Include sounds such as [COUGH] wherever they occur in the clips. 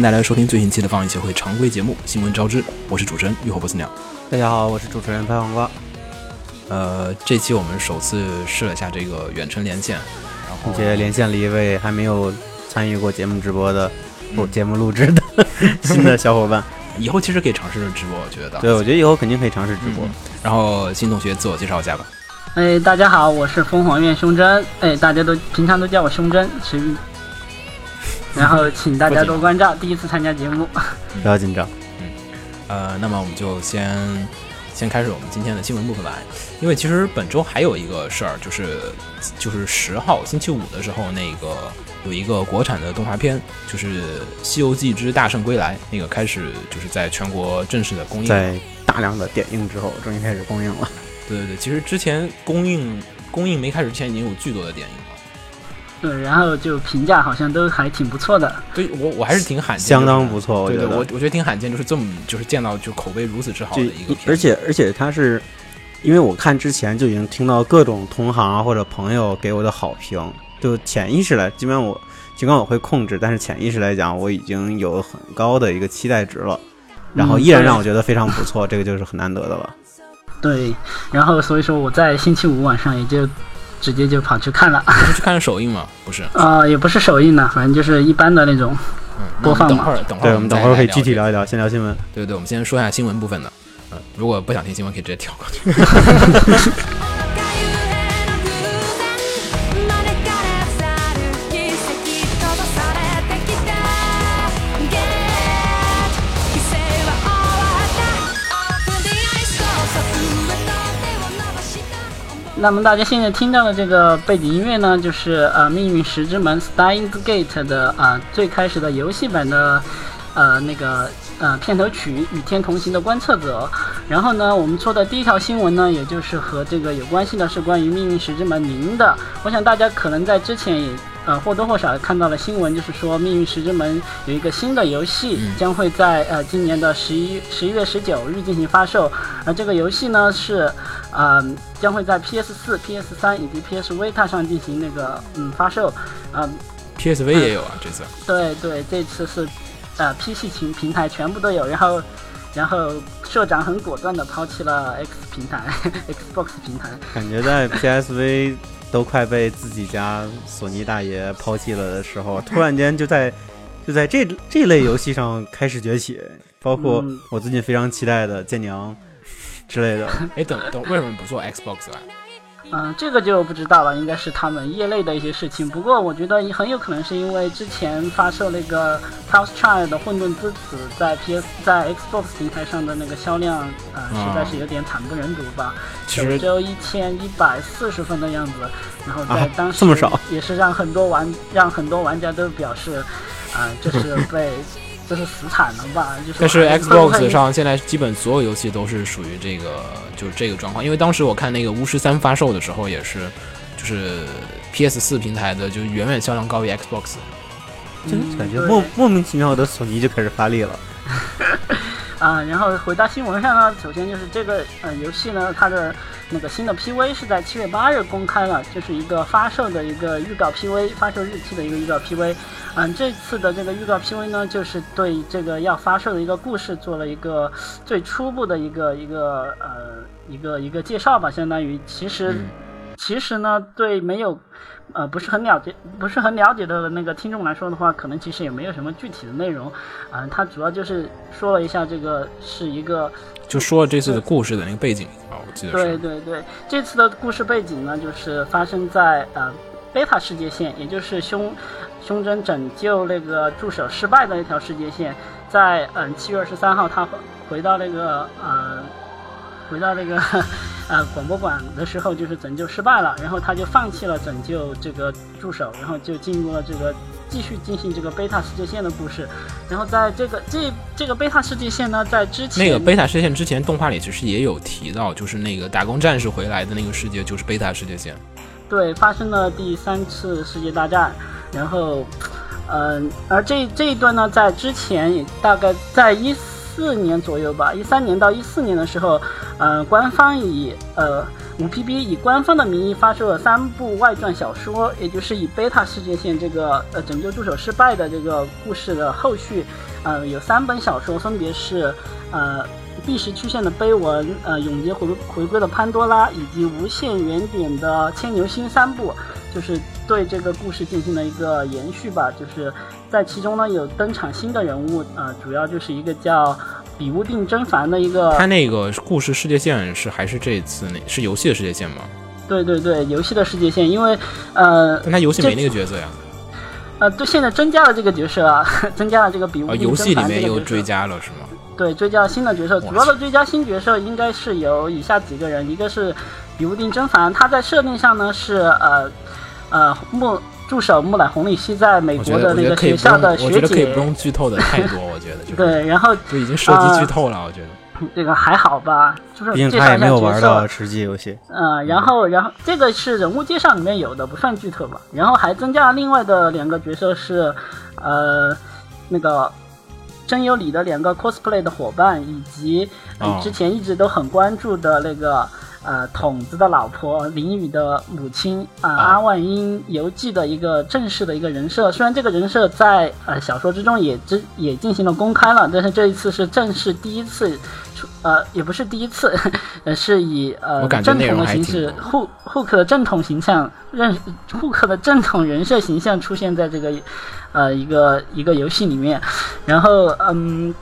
欢迎大家收听最新期的放映协会常规节目《新闻招之》，我是主持人浴火不死鸟。大家好，我是主持人潘黄瓜。呃，这期我们首次试了一下这个远程连线，然后并且连线了一位还没有参与过节目直播的不节目录制的 [LAUGHS] 新的小伙伴。以后其实可以尝试直播，我觉得。对，我觉得以后肯定可以尝试直播。然后新同学自我介绍一下吧。哎，大家好，我是凤凰院胸针。哎，大家都平常都叫我胸针，是。[LAUGHS] 然后请大家多关照，第一次参加节目，不要紧张。嗯，呃，那么我们就先先开始我们今天的新闻部分吧。因为其实本周还有一个事儿，就是就是十号星期五的时候，那个有一个国产的动画片，就是《西游记之大圣归来》，那个开始就是在全国正式的公映，在大量的点映之后，终于开始公映了。对对对，其实之前公映公映没开始之前，已经有巨多的点映。对，然后就评价好像都还挺不错的。对我我还是挺罕见，相当不错。我觉得我我觉得挺罕见，就是这么就是见到就口碑如此之好的一个。而且而且他是，因为我看之前就已经听到各种同行啊或者朋友给我的好评，就潜意识来，尽管我尽管我会控制，但是潜意识来讲，我已经有很高的一个期待值了。然后依然让我觉得非常不错，这个就是很难得的了。[LAUGHS] 对，然后所以说我在星期五晚上也就。直接就跑去看了，去看首映吗？不是，啊，[LAUGHS] 也不是首映呢，反正就是一般的那种播放嘛。等会儿，等会儿，对，我们等会儿可以具体聊一聊，先聊新闻。对对，我们先说一下新闻部分的。嗯，如果不想听新闻，可以直接跳过去。那么大家现在听到的这个背景音乐呢，就是呃《命运石之门》（Steins Gate） 的啊最开始的游戏版的呃那个呃片头曲《与天同行的观测者》。然后呢，我们说的第一条新闻呢，也就是和这个有关系的，是关于《命运石之门零》的。我想大家可能在之前也。呃，或多或少看到了新闻，就是说《命运石之门》有一个新的游戏将会在呃今年的十一十一月十九日进行发售。而这个游戏呢是，呃，将会在 PS 四、PS 三以及 PS Vita 上进行那个嗯发售。嗯，PSV 也有啊，这次。对对，这次是呃 PC 平平台全部都有。然后，然后社长很果断的抛弃了 X 平台，[LAUGHS] Xbox 平台。感觉在 PSV。都快被自己家索尼大爷抛弃了的时候，[LAUGHS] 突然间就在就在这这类游戏上开始崛起，[LAUGHS] 包括我最近非常期待的剑娘之类的。[LAUGHS] 哎，等等，为什么不做 Xbox 啊？嗯，这个就不知道了，应该是他们业内的一些事情。不过我觉得很有可能是因为之前发售那个《Chaos Child》的混沌之子在 PS 在 Xbox 平台上的那个销量，呃，实在是有点惨不忍睹吧。其实只有一千一百四十分的样子，然后在当时这么少，也是让很多玩让很多玩家都表示，啊，这是 [LAUGHS] 被。就是死惨了吧？就是。但是 Xbox 上现在基本所有游戏都是属于这个，就是这个状况。因为当时我看那个巫师三发售的时候，也是，就是 PS 四平台的就远远销量高于 Xbox。就感觉莫莫名其妙的索尼就开始发力了。[LAUGHS] 啊，然后回到新闻上呢，首先就是这个呃游戏呢，它的那个新的 PV 是在七月八日公开了，就是一个发售的一个预告 PV，发售日期的一个预告 PV。嗯，这次的这个预告 PV 呢，就是对这个要发售的一个故事做了一个最初步的一个一个呃一个一个介绍吧，相当于其实其实呢，对没有。呃，不是很了解，不是很了解的那个听众来说的话，可能其实也没有什么具体的内容。嗯，他主要就是说了一下这个是一个，就说了这次的故事的那个背景啊，我记得。对对对，这次的故事背景呢，就是发生在呃贝塔世界线，也就是胸胸针拯救那个助手失败的那条世界线，在嗯七月二十三号，他回到那个呃。回到那个呃广播馆的时候，就是拯救失败了，然后他就放弃了拯救这个助手，然后就进入了这个继续进行这个贝塔世界线的故事。然后在这个这这个贝塔世界线呢，在之前那个贝塔世界线之前，动画里其实也有提到，就是那个打工战士回来的那个世界就是贝塔世界线。对，发生了第三次世界大战，然后嗯，而这这一段呢，在之前也大概在一。四年左右吧，一三年到一四年的时候，呃，官方以呃五 PB 以官方的名义发售了三部外传小说，也就是以贝塔世界线这个呃拯救助手失败的这个故事的后续，呃，有三本小说，分别是呃。第十曲线的碑文，呃，永劫回回归的潘多拉，以及无限原点的牵牛星三部，就是对这个故事进行了一个延续吧。就是在其中呢，有登场新的人物，呃，主要就是一个叫比乌定真凡的一个。他那个故事世界线是还是这次那是游戏的世界线吗？对对对，游戏的世界线，因为呃，但他游戏没那个角色呀。呃，对，现在增加了这个角色啊，[LAUGHS] 增加了这个比乌定真凡。游戏里面又追加了是吗？对，追加新的角色，主要的追加新角色应该是有以下几个人，一个是比乌定真凡，他在设定上呢是呃呃木助手木乃红利希在美国的那个学校的学姐，我觉得可以不用剧透的太多，我觉得就 [LAUGHS] 对，然后就已经涉及剧透了，我觉得 [LAUGHS] 这个还好吧，就是毕竟他也没有玩到实际游戏，嗯，然后然后这个是人物介绍里面有的，不算剧透吧，然后还增加了另外的两个角色是呃那个。真有理的两个 cosplay 的伙伴，以及之前一直都很关注的那个呃筒子的老婆林雨的母亲啊阿万英游记的一个正式的一个人设。虽然这个人设在呃小说之中也之也进行了公开了，但是这一次是正式第一次出呃也不是第一次，[LAUGHS] 呃是以呃正统的形式户户口的正统形象认户口的正统人设形象出现在这个。呃，一个一个游戏里面，然后嗯，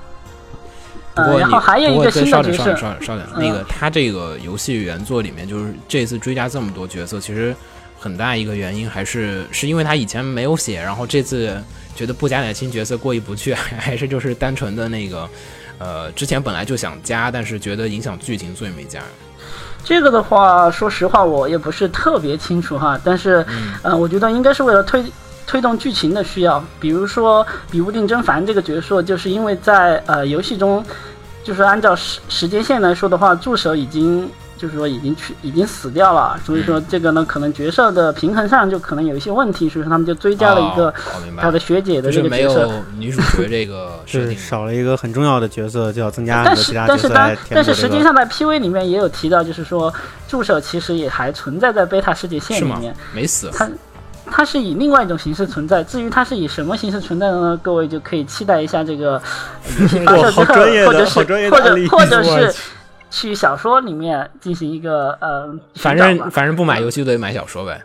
呃，然后还有一个新的角色，稍等，稍等，那个他这个游戏原作里面，就是这次追加这么多角色，其实很大一个原因还是是因为他以前没有写，然后这次觉得不加点新角色过意不去，[LAUGHS] 还是就是单纯的那个呃，之前本来就想加，但是觉得影响剧情，所以没加。这个的话，说实话，我也不是特别清楚哈，但是呃，我觉得应该是为了推。推动剧情的需要，比如说比乌定真凡这个角色，就是因为在呃游戏中，就是按照时时间线来说的话，助手已经就是说已经去已经死掉了，所以说这个呢可能角色的平衡上就可能有一些问题，所以说他们就追加了一个他的学姐的这个角色。女主角这个是少了一个很重要的角色，就要增加但是但是当但是实际上在 PV 里面也有提到，就是说助手其实也还存在在贝塔世界线里面，没死。他。它是以另外一种形式存在，至于它是以什么形式存在的呢？各位就可以期待一下这个 [LAUGHS] 发售之后，或者是或者或者是去小说里面进行一个呃，反正反正不买游戏就得买小说呗。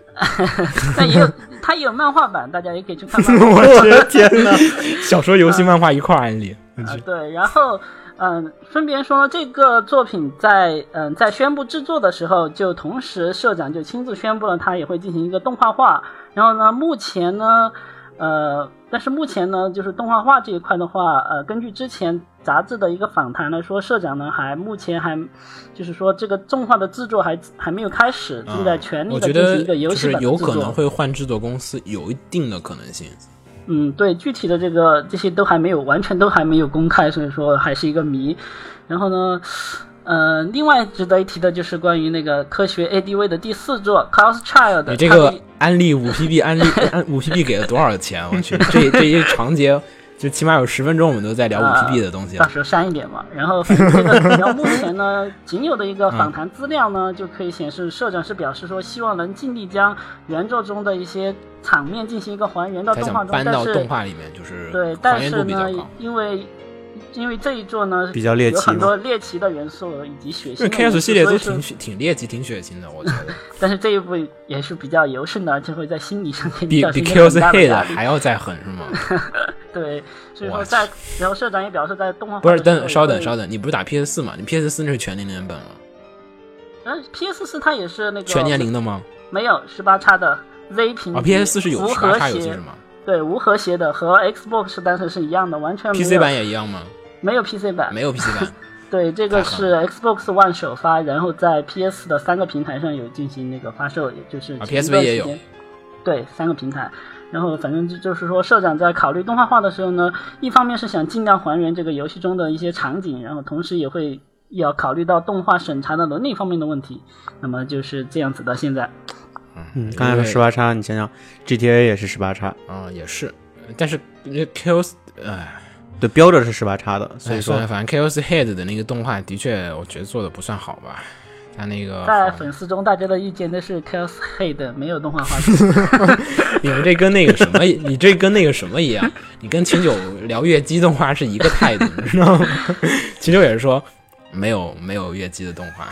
[LAUGHS] 那也有，它也有漫画版，大家也可以去看。[LAUGHS] 我的天哪！小说、游戏、漫画一块安利。啊，对，然后。嗯，分别说，这个作品在嗯在宣布制作的时候，就同时社长就亲自宣布了，他也会进行一个动画化。然后呢，目前呢，呃，但是目前呢，就是动画化这一块的话，呃，根据之前杂志的一个访谈来说，社长呢还目前还就是说这个动画的制作还还没有开始，正在全力的进行一个游戏是有可能会换制作公司，有一定的可能性。嗯，对，具体的这个这些都还没有完全都还没有公开，所以说还是一个谜。然后呢，呃，另外值得一提的就是关于那个科学 ADV 的第四座 Chaos Child。你这个安利五 PB 安利安五 PB 给了多少钱？我去，这这一长节。就起码有十分钟，我们都在聊五 P B 的东西。到时候删一点嘛。然后，这个然后目前呢，[LAUGHS] 仅有的一个访谈资料呢，就可以显示，社长是表示说，希望能尽力将原作中的一些场面进行一个还原到动画中。搬到动画里面就是对，但是呢，因为因为这一座呢比较猎奇，有很多猎奇的元素以及血腥。因为 K S 系列都挺挺猎奇、挺血腥的，我觉得。[LAUGHS] 但是这一部也是比较柔顺的，而且会在心理上给你造成很大的。还要再狠是吗？[LAUGHS] 对，所以说在，然后社长也表示在动画不是等稍等稍等，你不是打 PS 四吗？你 PS 四那是全年龄版吗？嗯，PS 四它也是那个全年龄的吗？没有十八叉的 Z 屏。啊，PS 四是有十八叉游戏是吗？对，无和谐的，和 Xbox 当时是一样的，完全。PC 版也一样吗？没有 PC 版，没有 PC 版。[LAUGHS] 对，这个是 Xbox One 首发，然后在 PS 的三个平台上有进行那个发售，也就是啊 PSV 也有。对，三个平台。然后反正就就是说，社长在考虑动画化的时候呢，一方面是想尽量还原这个游戏中的一些场景，然后同时也会要考虑到动画审查的伦理方面的问题。那么就是这样子到现在。嗯，刚才说十八叉，你想想，GTA 也是十八叉啊，也是。但是 Kills，哎，对，标着是十八叉的，所以说哎，反正 Kills Head 的那个动画的确，我觉得做的不算好吧。他那个在粉丝中，大家的意见都是 Chaos Head 没有动画化的。[LAUGHS] 你们这跟那个什么，[LAUGHS] 你这跟那个什么一样？你跟秦九聊月姬动画是一个态度，你知道吗？[LAUGHS] 秦九也是说没有没有月姬的动画。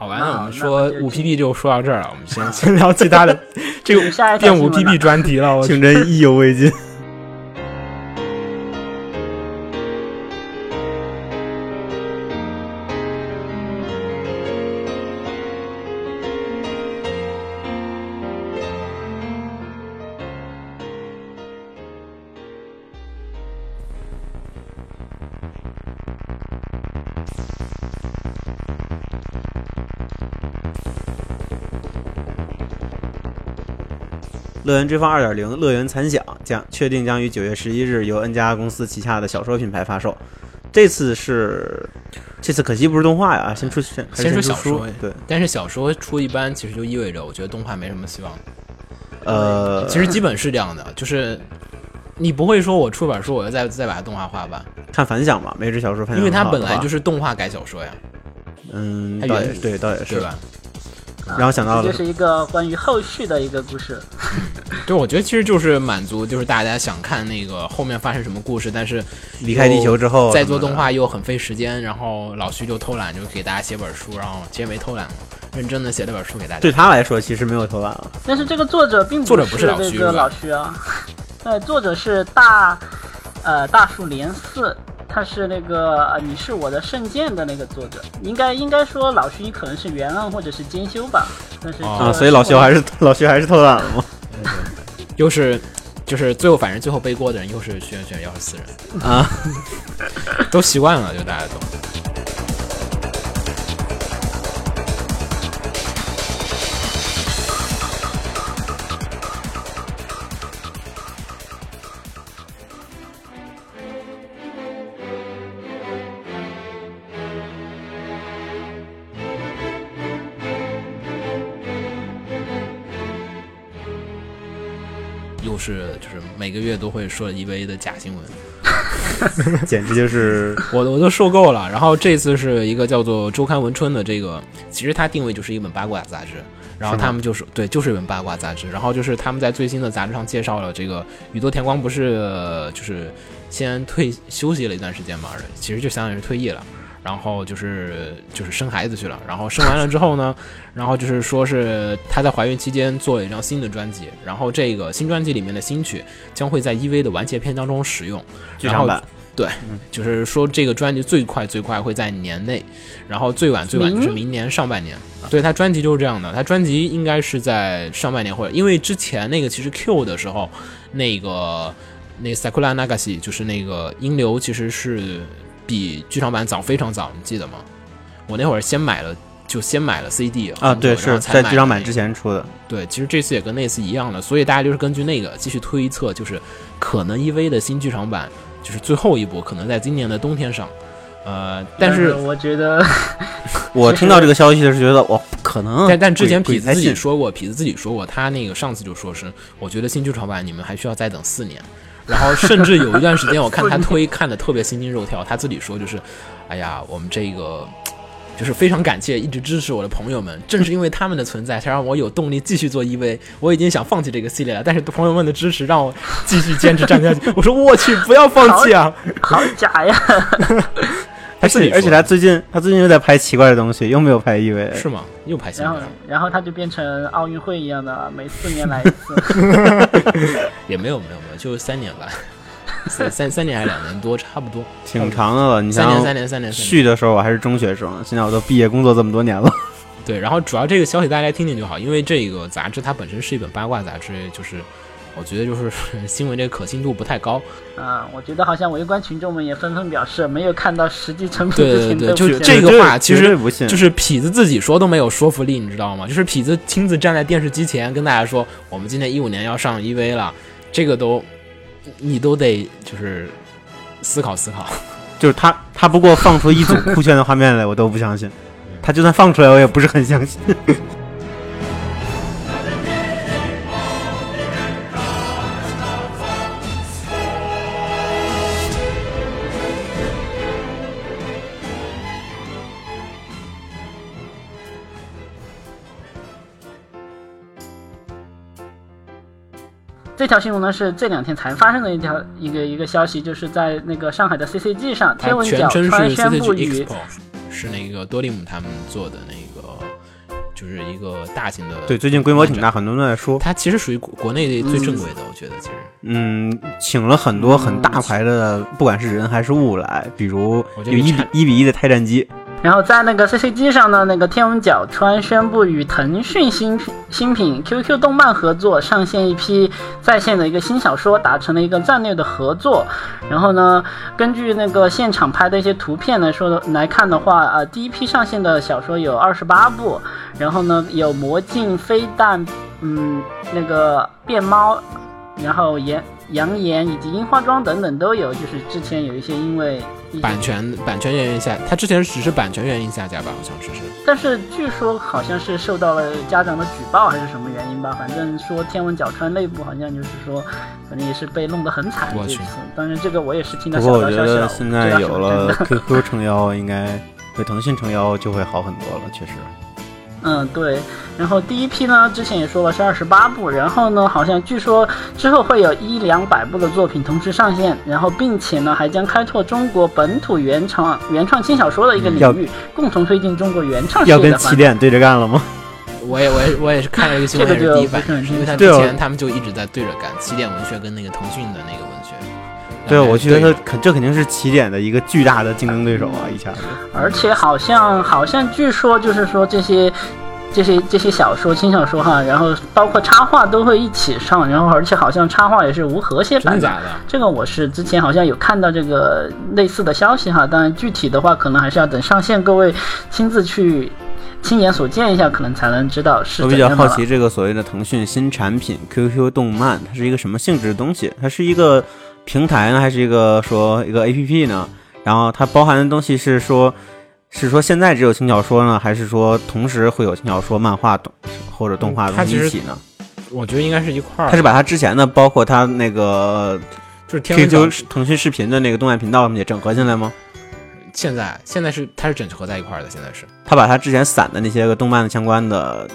好吧，那我们说五 PP 就说到这儿了，我们先 [LAUGHS] 先聊其他的。这个变五 PB 专题了，我 [LAUGHS] 请真意犹未尽。追放二点零乐园残响将确定将于九月十一日由 N 加公司旗下的小说品牌发售。这次是，这次可惜不是动画呀，先出先先出小说对，但是小说出一般，其实就意味着我觉得动画没什么希望。呃，其实基本是这样的，就是你不会说我出本书，我要再再把它动画化吧？看反响吧，每只小说反响因为它本来就是动画改小说呀，嗯，它原倒也对，倒也是对吧？然后想到了这就是一个关于后续的一个故事。[LAUGHS] 对，我觉得其实就是满足，就是大家想看那个后面发生什么故事，但是离开地球之后再做动画又很费时间，然后老徐就偷懒，就给大家写本书，然后其实没偷懒，认真的写了本书给大家。对他来说其实没有偷懒了。但是这个作者并作者不是老是这个徐老徐啊，[LAUGHS] 对，作者是大呃大树连四，他是那个呃你是我的圣剑的那个作者，应该应该说老徐可能是原案或者是兼修吧，但是、哦啊，所以老徐还是 [LAUGHS] 老徐还是偷懒了吗？[LAUGHS] 又是就是最后反正最后背锅的人又是轩轩幺十四人，啊，都习惯了，就大家都。是就是每个月都会说 EVA 的假新闻，[LAUGHS] 简直就是我我都受够了。然后这次是一个叫做《周刊文春》的这个，其实它定位就是一本八卦杂志。然后他们就是对，就是一本八卦杂志。然后就是他们在最新的杂志上介绍了这个宇多田光不是呃就是先退休息了一段时间嘛，其实就相当于是退役了。然后就是就是生孩子去了，然后生完了之后呢，然后就是说是她在怀孕期间做了一张新的专辑，然后这个新专辑里面的新曲将会在 EV 的完结篇当中使用，然后剧场版，就是说这个专辑最快最快会在年内，然后最晚最晚就是明明年上半年。对他专辑就是这样的，他专辑应该是在上半年或者因为之前那个其实 Q 的时候，那个那个 Sakura Nagashi 就是那个音流其实是比剧场版早非常早，你记得吗？我那会儿先买了。就先买了 CD 啊，对，是在剧场版之前出的。对，其实这次也跟那次一样的，所以大家就是根据那个继续推测，就是可能 EV 的新剧场版就是最后一部，可能在今年的冬天上。呃，但是我觉得 [LAUGHS] 我听到这个消息的时候，觉得我，不可能。但但之前痞子自己，说过，痞子自己说过，他那个上次就说是，我觉得新剧场版你们还需要再等四年。然后甚至有一段时间，我看 [LAUGHS] 他推看的特别心惊肉跳，他自己说就是，哎呀，我们这个就是非常感谢一直支持我的朋友们，正是因为他们的存在，才让我有动力继续做 EV。我已经想放弃这个系列了，但是朋友们的支持让我继续坚持站下去。我说我去，不要放弃啊！好假呀！他自己而且他最近他最近又在拍奇怪的东西，又没有拍 EV，是吗？又拍新然后的，然后他就变成奥运会一样的，每四年来一次。[LAUGHS] [LAUGHS] 也没有没有没有，就三年吧，[LAUGHS] 三三三年还是两年多，差不多。挺长的了。你像三年三年三年。续的时候我还是中学生，现在我都毕业工作这么多年了。对，然后主要这个消息大家听听就好，因为这个杂志它本身是一本八卦杂志，就是我觉得就是 [LAUGHS] 新闻这个可信度不太高。啊，我觉得好像围观群众们也纷纷表示，没有看到实际成品对之对对，就前都不信这个话其实不信，就是痞子自己说都没有说服力，你知道吗？就是痞子亲自站在电视机前跟大家说，我们今年一五年要上 EV 了，这个都你都得就是思考思考。[LAUGHS] 就是他他不给我放出一组 [LAUGHS] 酷炫的画面来，我都不相信。他就算放出来，我也不是很相信。条新闻呢是这两天才发生的一条一个一个消息，就是在那个上海的 CCG 上，天它文角全称是川宣布 CCG 与 Expo，是那个多利姆他们做的那个，就是一个大型的。对，最近规模挺大，。很多人都在说，它其实属于国国内最正规的，我觉得其实。嗯，请了很多很大牌的，不管是人还是物来，比如我觉得你有一比一比一的泰战机，然后在那个 CCG 上呢，那个天文角川宣布与腾讯新新品 QQ 动漫合作，上线一批在线的一个新小说，达成了一个战略的合作。然后呢，根据那个现场拍的一些图片来说的来看的话，呃，第一批上线的小说有二十八部，然后呢有魔镜、飞弹，嗯，那个变猫，然后岩扬言以及樱花庄等等都有，就是之前有一些因为版权版权原因下，他之前只是版权原因下架吧，好像是是。但是据说好像是受到了家长的举报还是什么原因吧，反正说天文角川内部好像就是说，反正也是被弄得很惨我去这次。当然这个我也是听到小道消息了，得现在有了 [LAUGHS] QQ 撑腰，应该对腾讯撑腰就会好很多了，确实。嗯，对。然后第一批呢，之前也说了是二十八部，然后呢，好像据说之后会有一两百部的作品同时上线，然后并且呢，还将开拓中国本土原创原创轻小说的一个领域，共同推进中国原创事要跟起。点对着干了吗？我也我也我也是看了一个新闻，这个就也是第一版是，因为他之前他们就一直在对着干，起点文学跟那个腾讯的那个文学。对，我觉得对肯这肯定是起点的一个巨大的竞争对手啊，一下子。而且好像好像据说就是说这些这些这些小说轻小说哈，然后包括插画都会一起上，然后而且好像插画也是无和谐版真的假的？这个我是之前好像有看到这个类似的消息哈，当然具体的话可能还是要等上线各位亲自去亲眼所见一下，可能才能知道是我比较好奇这个所谓的腾讯新产品 QQ 动漫，它是一个什么性质的东西？它是一个平台呢，还是一个说一个 APP 呢？然后它包含的东西是说，是说现在只有轻小说呢，还是说同时会有轻小说、漫画动或者动画的它其实东西一起呢？我觉得应该是一块儿。他是把他之前的，包括他那个就是天文角 QQ 腾讯视频的那个动漫频道也整合进来吗？现在现在是它是整合在一块儿的，现在是他把他之前散的那些个动漫相关的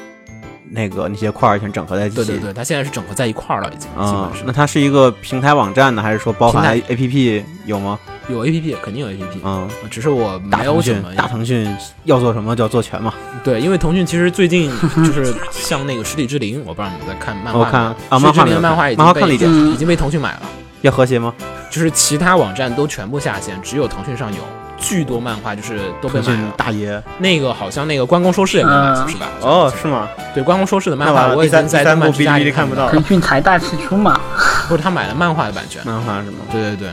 那个那些块儿全整合在一起。对对对，它现在是整合在一块儿了，已经基啊、本是那它是一个平台网站呢，还是说包含平 APP 有吗？有 A P P，肯定有 A P P，嗯，只是我大腾讯没有怎么，大腾讯要做什么就要做全嘛。对，因为腾讯其实最近就是像那个《十里之灵》，我不知道你们在看漫画，我看啊实体之灵》的漫画没有漫画已经被看了一点嗯已经被腾讯买了，要和谐吗？就是其他网站都全部下线，只有腾讯上有。巨多漫画就是都被腾讯买了，大爷。那个好像那个关公说事也没买，嗯是吧？哦，是吗？对，关公说事的漫画我已经在动漫之家里看不到到，腾讯财大气粗嘛，[LAUGHS] 不是他买了漫画的版权，漫画是吗？对对对，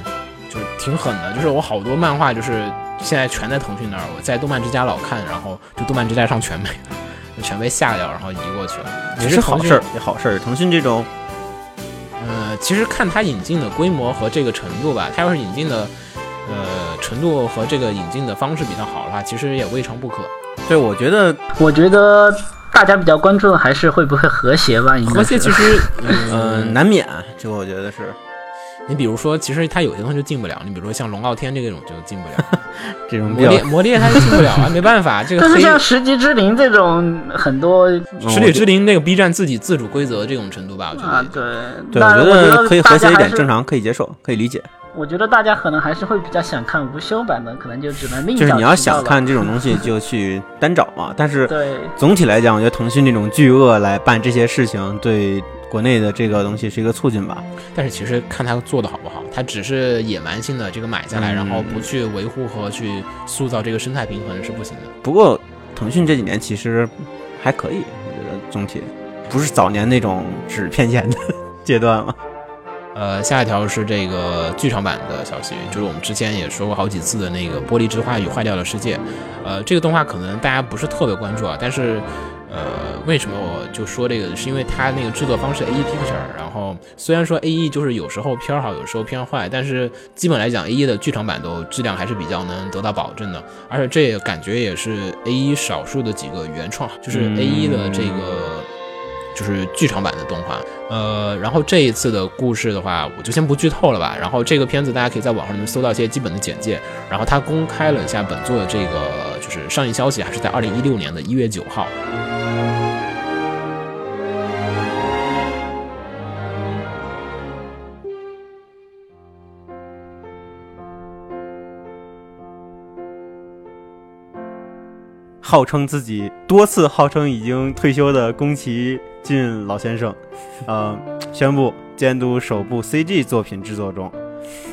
就是挺狠的。就是我好多漫画就是现在全在腾讯那儿，我在动漫之家老看，然后就动漫之家上全没了，全被下掉，然后移过去了。也是好事儿，也好事儿。腾讯这种呃，其实看它引进的规模和这个程度吧，它要是引进的呃程度和这个引进的方式比较好的话，其实也未尝不可。对，我觉得我觉得大家比较关注的还是会不会和谐吧，应该和谐其实，嗯 [LAUGHS] 嗯，难免，这个我觉得是你比如说，其实它有些东西就进不了，你比如说像龙傲天这种就进不了，[LAUGHS] 这种魔猎魔猎它就进不了啊，[LAUGHS] 没办法，这个但是像十级之灵这种很多十里之灵那个 B 站自己自主规则这种程度吧，我觉得。啊，对，对，我觉得可以和谐一点，正常可以接受，可以理解。我觉得大家可能还是会比较想看无修版的，可能就只能另就是你要想看这种东西，就去单找嘛。[LAUGHS] 但是对总体来讲，我觉得腾讯这种巨鳄来办这些事情，对国内的这个东西是一个促进吧。但是其实看他做的好不好，他只是野蛮性的这个买下来，嗯然后不去维护和去塑造这个生态平衡是不行的。不过腾讯这几年其实还可以，我觉得总体不是早年那种只骗钱的 [LAUGHS] 阶段了。呃，下一条是这个剧场版的消息，就是我们之前也说过好几次的那个《玻璃之花与坏掉的世界》。呃，这个动画可能大家不是特别关注啊，但是。呃，为什么我就说这个？是因为它那个制作方式 A E Picture，然后虽然说 A E 就是有时候偏好，有时候偏坏，但是基本来讲 A E 的剧场版都质量还是比较能得到保证的，而且这也感觉也是 A E 少数的几个原创，就是 A E 的这个。就是剧场版的动画。呃然后这一次的故事的话我就先不剧透了吧。然后这个片子大家可以在网上能搜到一些基本的简介然后他公开了一下本作的这个就是上映消息还是在二零一六年的一月九号。号称自己多次号称已经退休的宫崎骏老先生，呃，宣布监督首部 CG 作品制作中。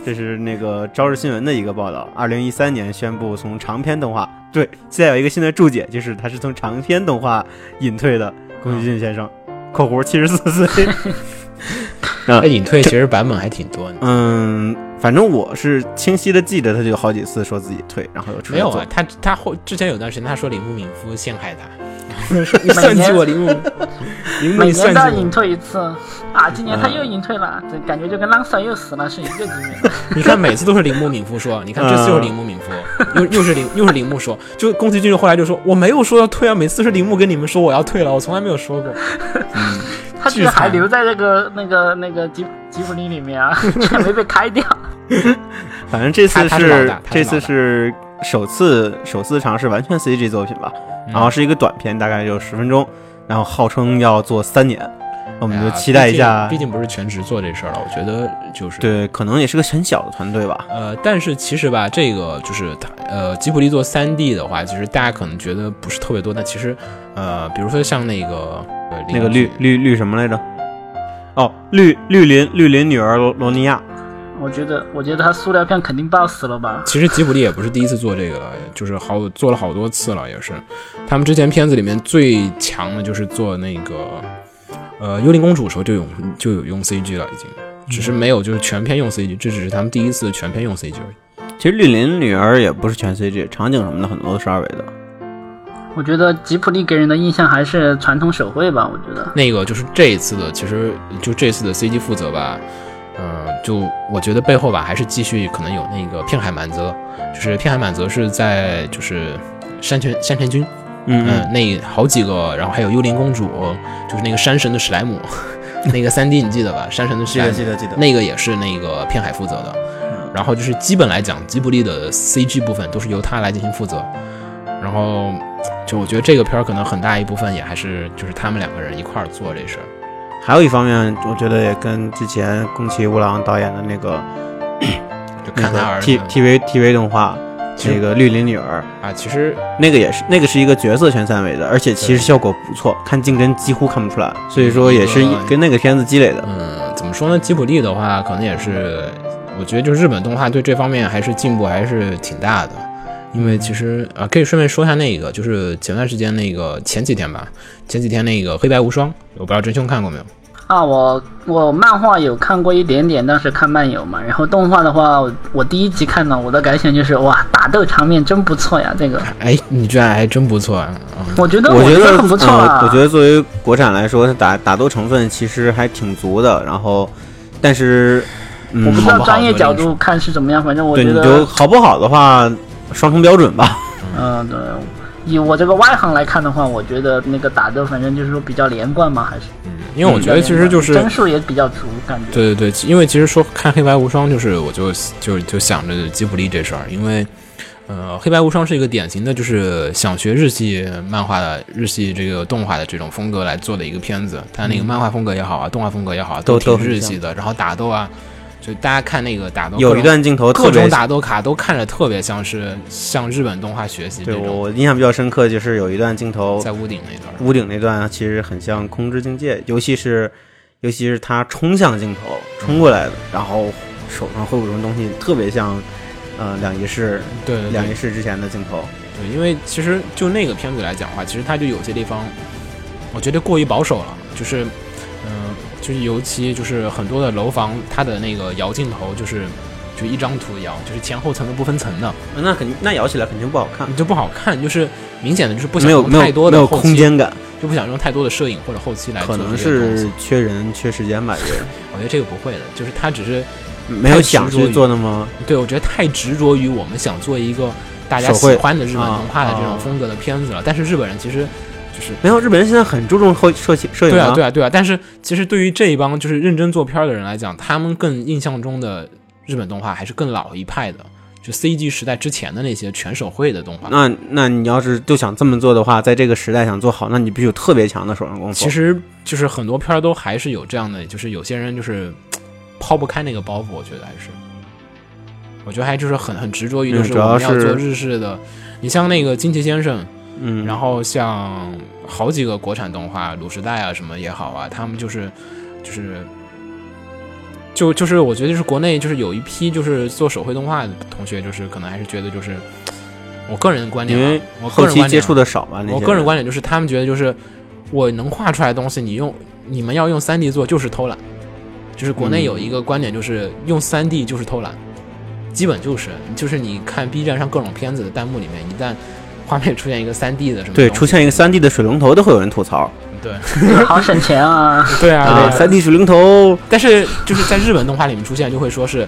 这是那个《朝日新闻》的一个报道。二零一三年宣布从长篇动画，对，现在有一个新的注解，就是他是从长篇动画隐退的宫崎骏先生（括弧七十四岁）。[LAUGHS] 那隐退其实版本还挺多的。嗯，反正我是清晰的记得，他就有好几次说自己退，然后又出没有啊，他他后之前有段时间他说铃木敏夫陷害他，你 [LAUGHS] 算计我铃木，每年都要隐。退一次啊！今年他又隐退了，这感觉就跟朗萨又死了是一个级别。[LAUGHS] 你看每次都是铃木敏夫说，[LAUGHS] 你看这次又是铃木敏夫，又又是铃又是铃木说，就宫崎骏后来就说我没有说要退啊，每次是铃木跟你们说我要退了，我从来没有说过。[LAUGHS] 他居然还留在那个那个那个吉吉普力里面啊，居然没被开掉。反正这次他他是这次是首次首次尝试完全 CG 作品吧，嗯然后是一个短片，大概就十分钟，然后号称要做三年，我们就期待一下毕竟不是全职做这事儿了，我觉得就是对，可能也是个很小的团队吧。呃，但是其实吧，这个就是它呃，吉普力做三 D 的话，其实大家可能觉得不是特别多，但其实呃，比如说像那个呃那个绿绿绿什么来着？哦，绿绿林绿林女儿罗罗尼亚，我觉得，我觉得他塑料片肯定爆死了吧？其实吉卜力也不是第一次做这个了，就是好做了好多次了，也是。他们之前片子里面最强的就是做那个呃幽灵公主的时候就有就有用 CG 了，已经，只是没有就是全片用 CG，这只是他们第一次全片用 CG 而已。其实绿林女儿也不是全 CG，场景什么的很多都是二维的。我觉得吉普力给人的印象还是传统手绘吧。我觉得，那个就是这一次的，其实就这次的 CG 负责吧，呃，就我觉得背后吧还是继续可能有那个片海满泽，就是片海满泽是在就是山泉山田君。嗯嗯，那好几个，然后还有幽灵公主，就是那个山神的史莱姆，[LAUGHS] 那个三 D 你记得吧？山神的史莱姆，得记得。那个也是那个片海负责的。然后就是基本来讲，吉卜力的 CG 部分都是由他来进行负责。然后就我觉得这个片儿可能很大一部分也还是就是他们两个人一块儿做这事儿。还有一方面，我觉得也跟之前宫崎吾郎导演的那个就看他儿子 T T V T V 动画那个绿林女儿，啊，其实那个也是那个是一个角色全三维的，而且其实效果不错，看竞争几乎看不出来，所以说也是一跟那个片子积累的。嗯，怎么说呢？吉卜力的话，可能也是，我觉得就是日本动画对这方面还是进步还是挺大的。因为其实啊，可以顺便说一下那个，就是前段时间那个前几天吧，前几天那个《黑白无双》，我不知道真兄看过没有？啊，我我漫画有看过一点点，当时看漫游嘛。然后动画的话，我我第一集看到，我的感想就是哇，打斗场面真不错呀，这个哎，你居然还真不错啊！啊我觉得我觉得很不错啊。呃我觉得作为国产来说，它打打斗成分其实还挺足的。然后，但是，嗯，我不知道专业角度看是怎么样，反正我对你就觉得，好不好的话，双重标准吧。嗯，对。以我这个外行来看的话，我觉得那个打斗反正就是说比较连贯嘛，还是因为我觉得其实就是帧数也比较足，感觉。对对对，因为其实说看《黑白无双》，就是我就就就想着吉卜力这事儿，因为呃，《黑白无双》是一个典型的就是想学日系漫画的、日系这个动画的这种风格来做的一个片子。它那个漫画风格也好啊，动画风格也好啊，都挺日系的。然后打斗啊，就大家看那个打斗，有一段镜头特各种别，打斗卡都看着特别像是向日本动画学习这对我，我印象比较深刻，就是有一段镜头在屋顶那段。屋顶那段其实很像《空之境界》，尤其是尤其是他冲向镜头冲过来的，然后手上挥舞什么东西，特别像呃两仪式对两仪式之前的镜头。对，因为其实就那个片子来讲的话，其实它就有些地方，我觉得过于保守了，就是，嗯、就是尤其就是很多的楼房，它的那个摇镜头就是就一张图摇，就是前后层都不分层的，那肯定那摇起来肯定不好看，就不好看，就是明显的就是不想用太多的空，间感，就不想用太多的摄影或者后期来做可能是缺人缺时间吧，也。我觉得这个不会的，就是他只是没有想去做那么对我觉得太执着于我们想做一个大家喜欢的日本啊动画的这啊。种风格的片子了，但是日本人其实就是没有。日本人现在很注重后摄影摄影对啊，对啊，对啊。但是其实对于这一帮就是认真做片儿的人来讲，他们更印象中的日本动画还是更老一派的，就 CG 时代之前的那些全手绘的动画。那那你要是就想这么做的话，在这个时代想做好，那你必须有特别强的手上功夫。其实就是很多片儿都还是有这样的，就是有些人就是抛不开那个包袱，我觉得还是，我觉得还就是很很执着于就是我们要是做日式的。你像那个金崎先生，嗯，然后像好几个国产动画，鲁时代啊什么也好啊，他们就是就是就就是我觉得就是国内就是有一批就是做手绘动画的同学，就是可能还是觉得就是我个人观点啊因为，我个后人观点接触的少嘛，我个人观点就是，他们觉得就是我能画出来的东西，你用你们要用三 D 做就是偷懒。就是国内有一个观点，就是用三 D 就是偷懒，基本就是就是你看 B 站上各种片子的弹幕里面，一旦画面出现一个三 D 的什么对出现一个三 D 的水龙头都会有人吐槽对好省钱啊！[LAUGHS] 对啊三 D 水龙头但是就是在日本动画里面出现，就会说是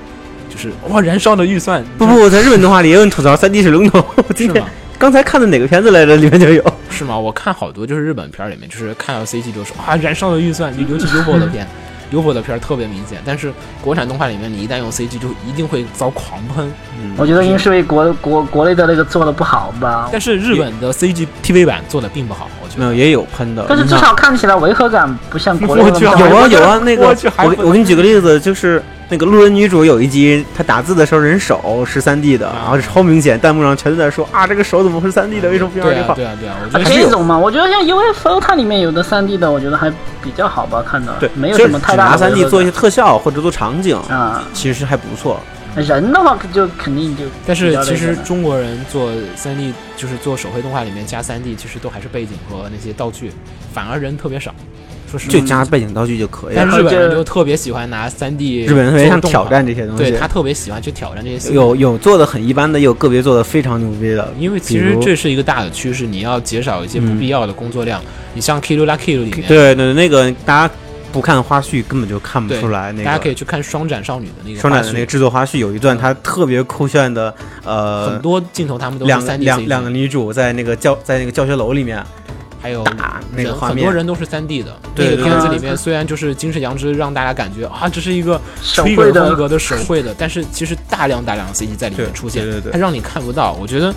就是哇燃烧的预算不不，我在日本动画里也有人吐槽三 D 水龙头，今 [LAUGHS] 天是吗？刚才看的哪个片子来着？里面就有。是吗？我看好多就是日本片儿里面，就是看到 CG 就说啊燃烧的预算，尤其 UFO 的片 [LAUGHS]，UFO 的片儿特别明显。但是国产动画里面，你一旦用 CG 就一定会遭狂喷。嗯我觉得应该是因为国国国内的那个做的不好吧，但是日本的 CG TV 版做的并不好，我觉得。没有，也有喷的。但是至少看起来违和感不像国内的那么有啊有啊，那个我我给你举个例子，就是那个路人女主有一集，她打字的时候人手是三 D 的，啊然后超明显，弹幕上全都在说啊，这个手怎么会是三 D 的？为什么不用二对 D 画？啊对啊对啊，我觉啊得。这种嘛，我觉得像 UFO 它里面有的三 D 的，我觉得还比较好吧，看的对，没有什么太大的拿三 D 做一些特效或者做场景，啊。其实还不错。人的话就肯定就但是其实中国人做三 D 就是做手绘动画里面加三 D，其实都还是背景和那些道具，反而人特别少。说实话，就加背景道具就可以了。但日本人就就特别喜欢拿三 D，日本人特别想挑战这些东西，对他特别喜欢去挑战这些有有做的很一般的，也有个别做的非常牛逼的。因为其实这是一个大的趋势，你要减少一些不嗯必要的工作量。你像《Kill la Kill》里面，对对，那个大家不看花絮根本就看不出来。那个大家可以去看《双斩少女》的那个双展的那个制作花絮有一段，它特别酷炫的，呃，很多镜头他们都两三 D 两两个女主在那个教在那个教学楼里面还有那个很多人都是三 D 的。对对那个片子里面虽然就是金世阳之让大家感觉啊，这是一个手绘的风格的手绘的，[LAUGHS] 但是其实大量大量的 CG 在里面出现，它让你看不到。我觉得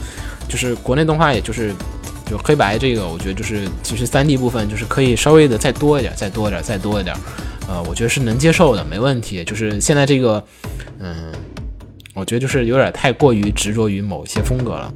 就是国内动画，也就是就黑白这个，我觉得就是其实三 D 部分就是可以稍微的再多一点，再多一点，再多一点。呃，我觉得是能接受的，没问题。就是现在这个，嗯，我觉得就是有点太过于执着于某些风格了。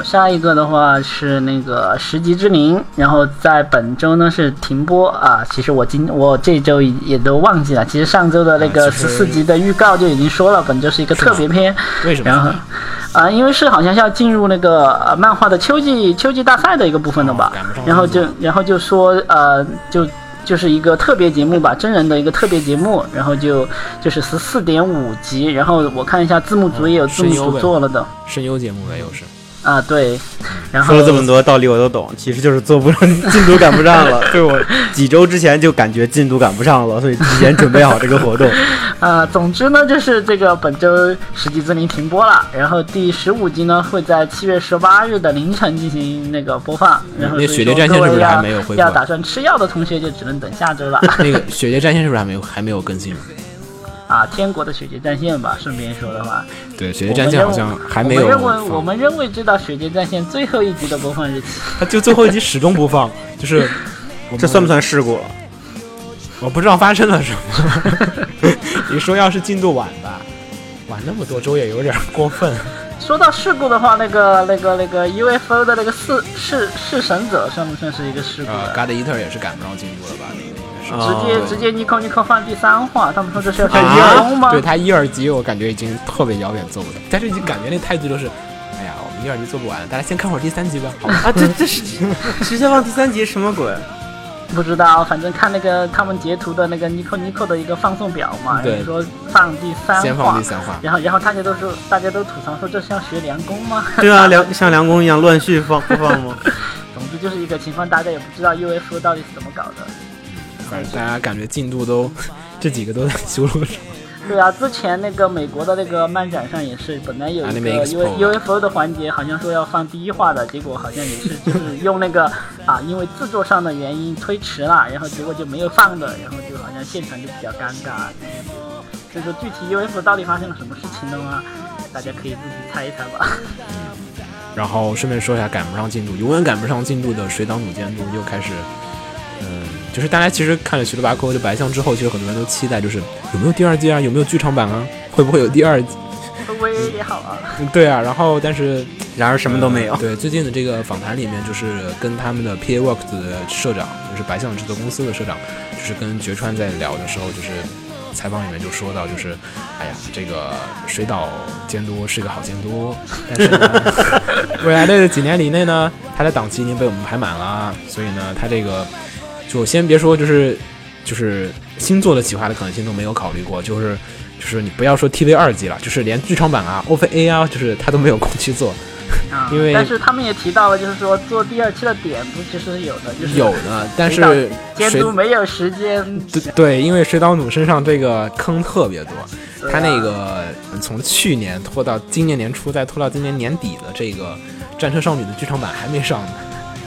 好，下一个的话是那个《十级之灵》，然后在本周呢是停播啊。其实我今我这周也都忘记了，其实上周的那个十四集的预告就已经说了，本周是一个特别篇。为什么？然后啊、因为是好像是要进入那个呃漫画的秋季秋季大赛的一个部分了吧然后就然后就说呃就。就是一个特别节目吧，真人的一个特别节目，然后就就是十四点五集，然后我看一下字幕组也有字幕组做了的声优节目呗，又是。啊，对，然后说了这么多道理我都懂，其实就是做不上，进度赶不上了。[LAUGHS] [LAUGHS] 对我几周之前就感觉进度赶不上了，所以提前准备好这个活动。啊，[LAUGHS] 总之呢，就是这个本周《十级之灵》停播了，然后第十五集呢会在七月十八日的凌晨进行那个播放。然后那所以说血猎战线是不是还没有恢复啊要打算吃药的同学就只能等下周了。那个《血猎战线》是不是还没有还没有更新？啊，天国的血界战线吧，顺便说的话，对，《血界战线》好像还没有我们认为我，们仍未知道血界战线最后一集的播放日期。[LAUGHS] 它就最后一集始终不放，就是这算不？算事故了？我不知道发生了什么。[LAUGHS] 你说要是进度晚吧，晚那么多周也有点过分。[LAUGHS] 说到事故的话，那个那个那个 UFO 的那个弑弑弑神者算不算是一个事故啊啊？，God Eater 也是赶不上进度了吧？那个直接直接尼克尼克放第三话，他们说这是要开啊工吗？对他一二级，我感觉已经特别遥远做不到，但是已经感觉那态度就是，哎呀，我们一二级做不完，大家先看会儿第三集吧。好吧，啊，这这是直接放第三集什么鬼？[LAUGHS] 不知道，反正看那个他们截图的那个尼克尼克的一个放送表嘛，说放第三话先放第，三话。然后然后大家都说大家都吐槽说这是要学梁工吗？对啊，梁像梁工一样乱序放不放吗？[LAUGHS] 总之就是一个情况，大家也不知道 UFO 到底是怎么搞的。反正大家感觉进度都这几个都在修路上。[LAUGHS] 对啊，之前那个美国的那个漫展上也是，本来有一个 U UFO 的环节，好像说要放第一话的，结果好像也是就是用那个啊，因为制作上的原因推迟了，然后结果就没有放的，然后就好像现场就比较尴尬。所以说具体 UFO 到底发生了什么事情的话，大家可以自己猜一猜吧。然后顺便说一下，赶不上进度，永远赶不上进度的水岛努监督又开始，嗯，就是大家其实看了《徐乐巴科》就白象之后，其实很多人都期待，就是有没有第二季啊，有没有剧场版啊，会不会有第二季？会不会也好啊？嗯 [LAUGHS] 对啊，然后但是然而什么都没有呃。对，最近的这个访谈里面，就是跟他们的 PA Works 的社长，就是白象制作公司的社长，就是跟绝川在聊的时候，就是采访里面就说到，就是哎呀，这个水岛监督是个好监督，但是呢，[LAUGHS] 未来的几年里内呢，他的档期已经被我们排满了，所以呢，他这个就先别说，就是就是新作的企划的可能性都没有考虑过，就是。就是你不要说 TV 二季了，就是连剧场版啊、OVA 啊，就是他都没有空去做。啊，[LAUGHS] 因为但是他们也提到了，就是说做第二期的点不其实是有的，就是有的，但是监督没有时间。对对，因为水岛努身上这个坑特别多，啊他那个从去年拖到今年年初，再拖到今年年底的这个《战车少女》的剧场版还没上呢。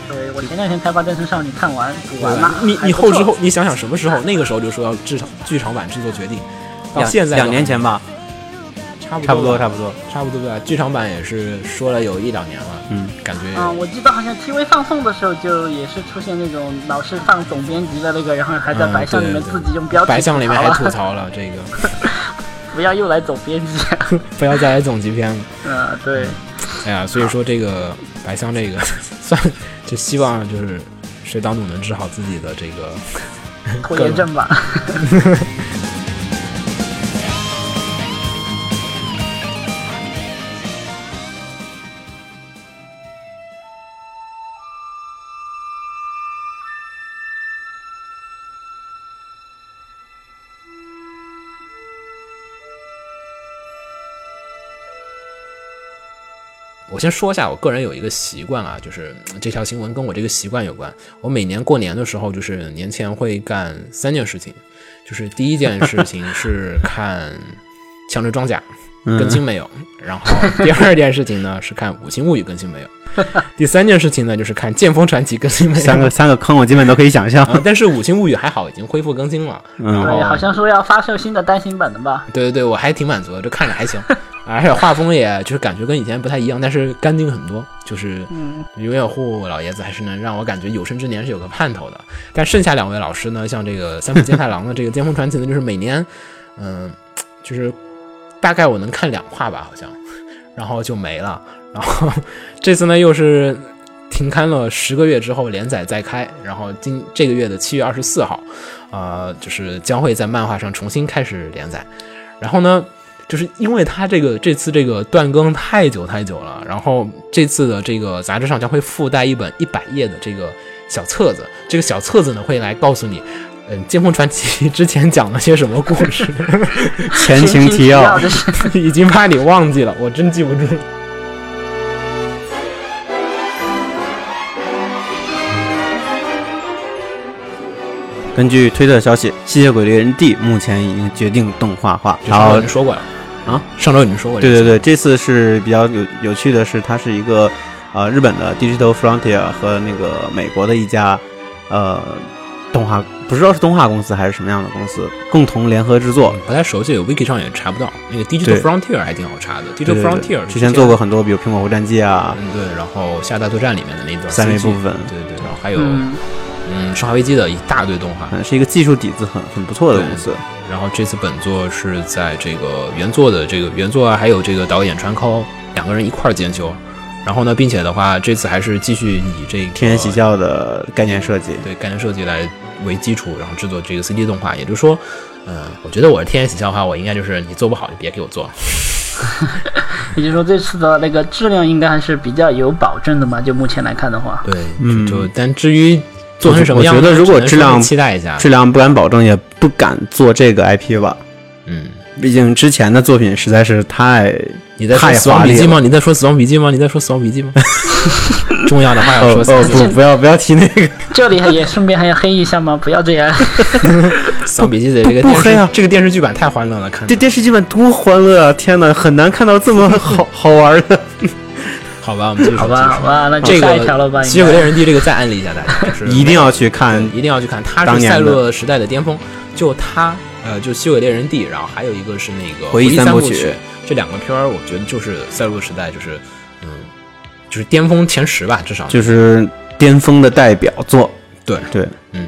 对我前两天才把《战争少女》看完补完了，你你后之后，你想想什么时候？那个时候就说要制场剧场版制作决定，到两现在两年前吧，差不差不多，吧差不多。差不多吧。剧场版也是说了有一两年了，嗯，感觉嗯，我记得好像 TV 放送的时候就也是出现那种老是放总编辑的那个，然后还在嗯白象里面自己用标题白象里面还吐吐槽了 [LAUGHS] 这个，不要又来总编辑。[LAUGHS] 不要再来总集篇了。嗯，[LAUGHS] 对，哎呀，所以说这个白象这个，[LAUGHS] 算就希望就是水岛努能治好自己的这个拖延症吧。[LAUGHS] 我先说一下，我个人有一个习惯啊，就是嗯这条新闻跟我这个习惯有关。我每年过年的时候，就是年前会干三件事情，就是第一件事情是 [LAUGHS] 看《强制装甲》更新没有，然后第二件事情呢是看《五星物语》更新没有，[LAUGHS] 第三件事情呢就是看《剑锋传奇》更新没有。三个三个坑我基本都可以想象。啊，但是《五星物语》还好，已经恢复更新了。然嗯，好像说要发售新的单行本的吧？对对对，我还挺满足的，这看着还行，而且画风也就是感觉跟以前不太一样，但是干净很多，就是嗯，永远护老爷子还是能让我感觉有生之年是有个盼头的。但剩下两位老师呢，像这个三浦健太郎的这个《巅峰传奇》呢，就是每年，嗯、就是大概我能看两话吧，好像，然后就没了。然后这次呢，又是停刊了十个月之后连载再开，然后今这个月的七月二十四号，呃，就是将会在漫画上重新开始连载。然后呢，就是因为他这个这次这个断更太久太久了，然后这次的这个杂志上将会附带一本一百页的这个小册子，这个小册子呢会来告诉你。嗯，《剑锋传奇》之前讲了些什么故事？[LAUGHS] 前情提要，[LAUGHS] 已经怕你忘记了，我真记不住。根据推特消息，《吸血鬼猎人 D》目前已经决定动画化。然上周后已经说过了。啊，上周已经说过这个。对对对，这次是比较有有趣的是，它是一个呃日本的 Digital Frontier 和那个美国的一家呃动画，不知道是动画公司还是什么样的公司共同联合制作。不太熟悉，Wiki 上也查不到。那个 Digital Frontier 还挺好查的，Digital Frontier 之前做过很多，比如《苹果核战记》啊，嗯对，然后《夏大作战》里面的那一段三维部分。对对，然后还有嗯，嗯《生化危机》的一大堆动画。嗯，是一个技术底子很很不错的公司。然后这次本作是在这个原作的这个原作啊，还有这个导演川抠两个人一块儿监修。然后呢，并且的话，这次还是继续以这个天元喜教的概念设计，对概念设计来为基础，然后制作这个 CD 动画。也就是说，嗯、我觉得我是天元喜教的话，我应该就是你做不好就别给我做。[LAUGHS] 也就是说这次的那个质量应该还是比较有保证的嘛？就目前来看的话，对，嗯就但至于做成什么样，我觉得如果质量期待一下，质量不敢保证，也不敢做这个 IP 吧。嗯，毕竟之前的作品实在是太你在说太《死亡华丽了。笔记吗？你在说 [LAUGHS]《死亡笔记》吗？你在说《死亡笔记》吗？重要的话要哦说哦不，不要不要提那个，这里也顺便还要黑一下吗？不要这样。[LAUGHS] 死亡笔记》的这个电视不黑啊这个电视剧版太欢乐了，看这电视剧版多欢乐啊！天哪，很难看到这么好 [LAUGHS] 好玩的。好吧，我们继续说好吧，好吧，那这。个《应吸血鬼猎人 D》这个再安利一下大家，[LAUGHS] 就是一定要去看一定要去看，它当年的是赛洛时代的巅峰，就它呃，就《吸血猎人 D》，然后还有一个是那个《回忆三部曲三部曲》。这两个片儿，我觉得就是赛洛时代，就是嗯，就是巅峰前十吧，至少就是巅峰的代表作。对对，嗯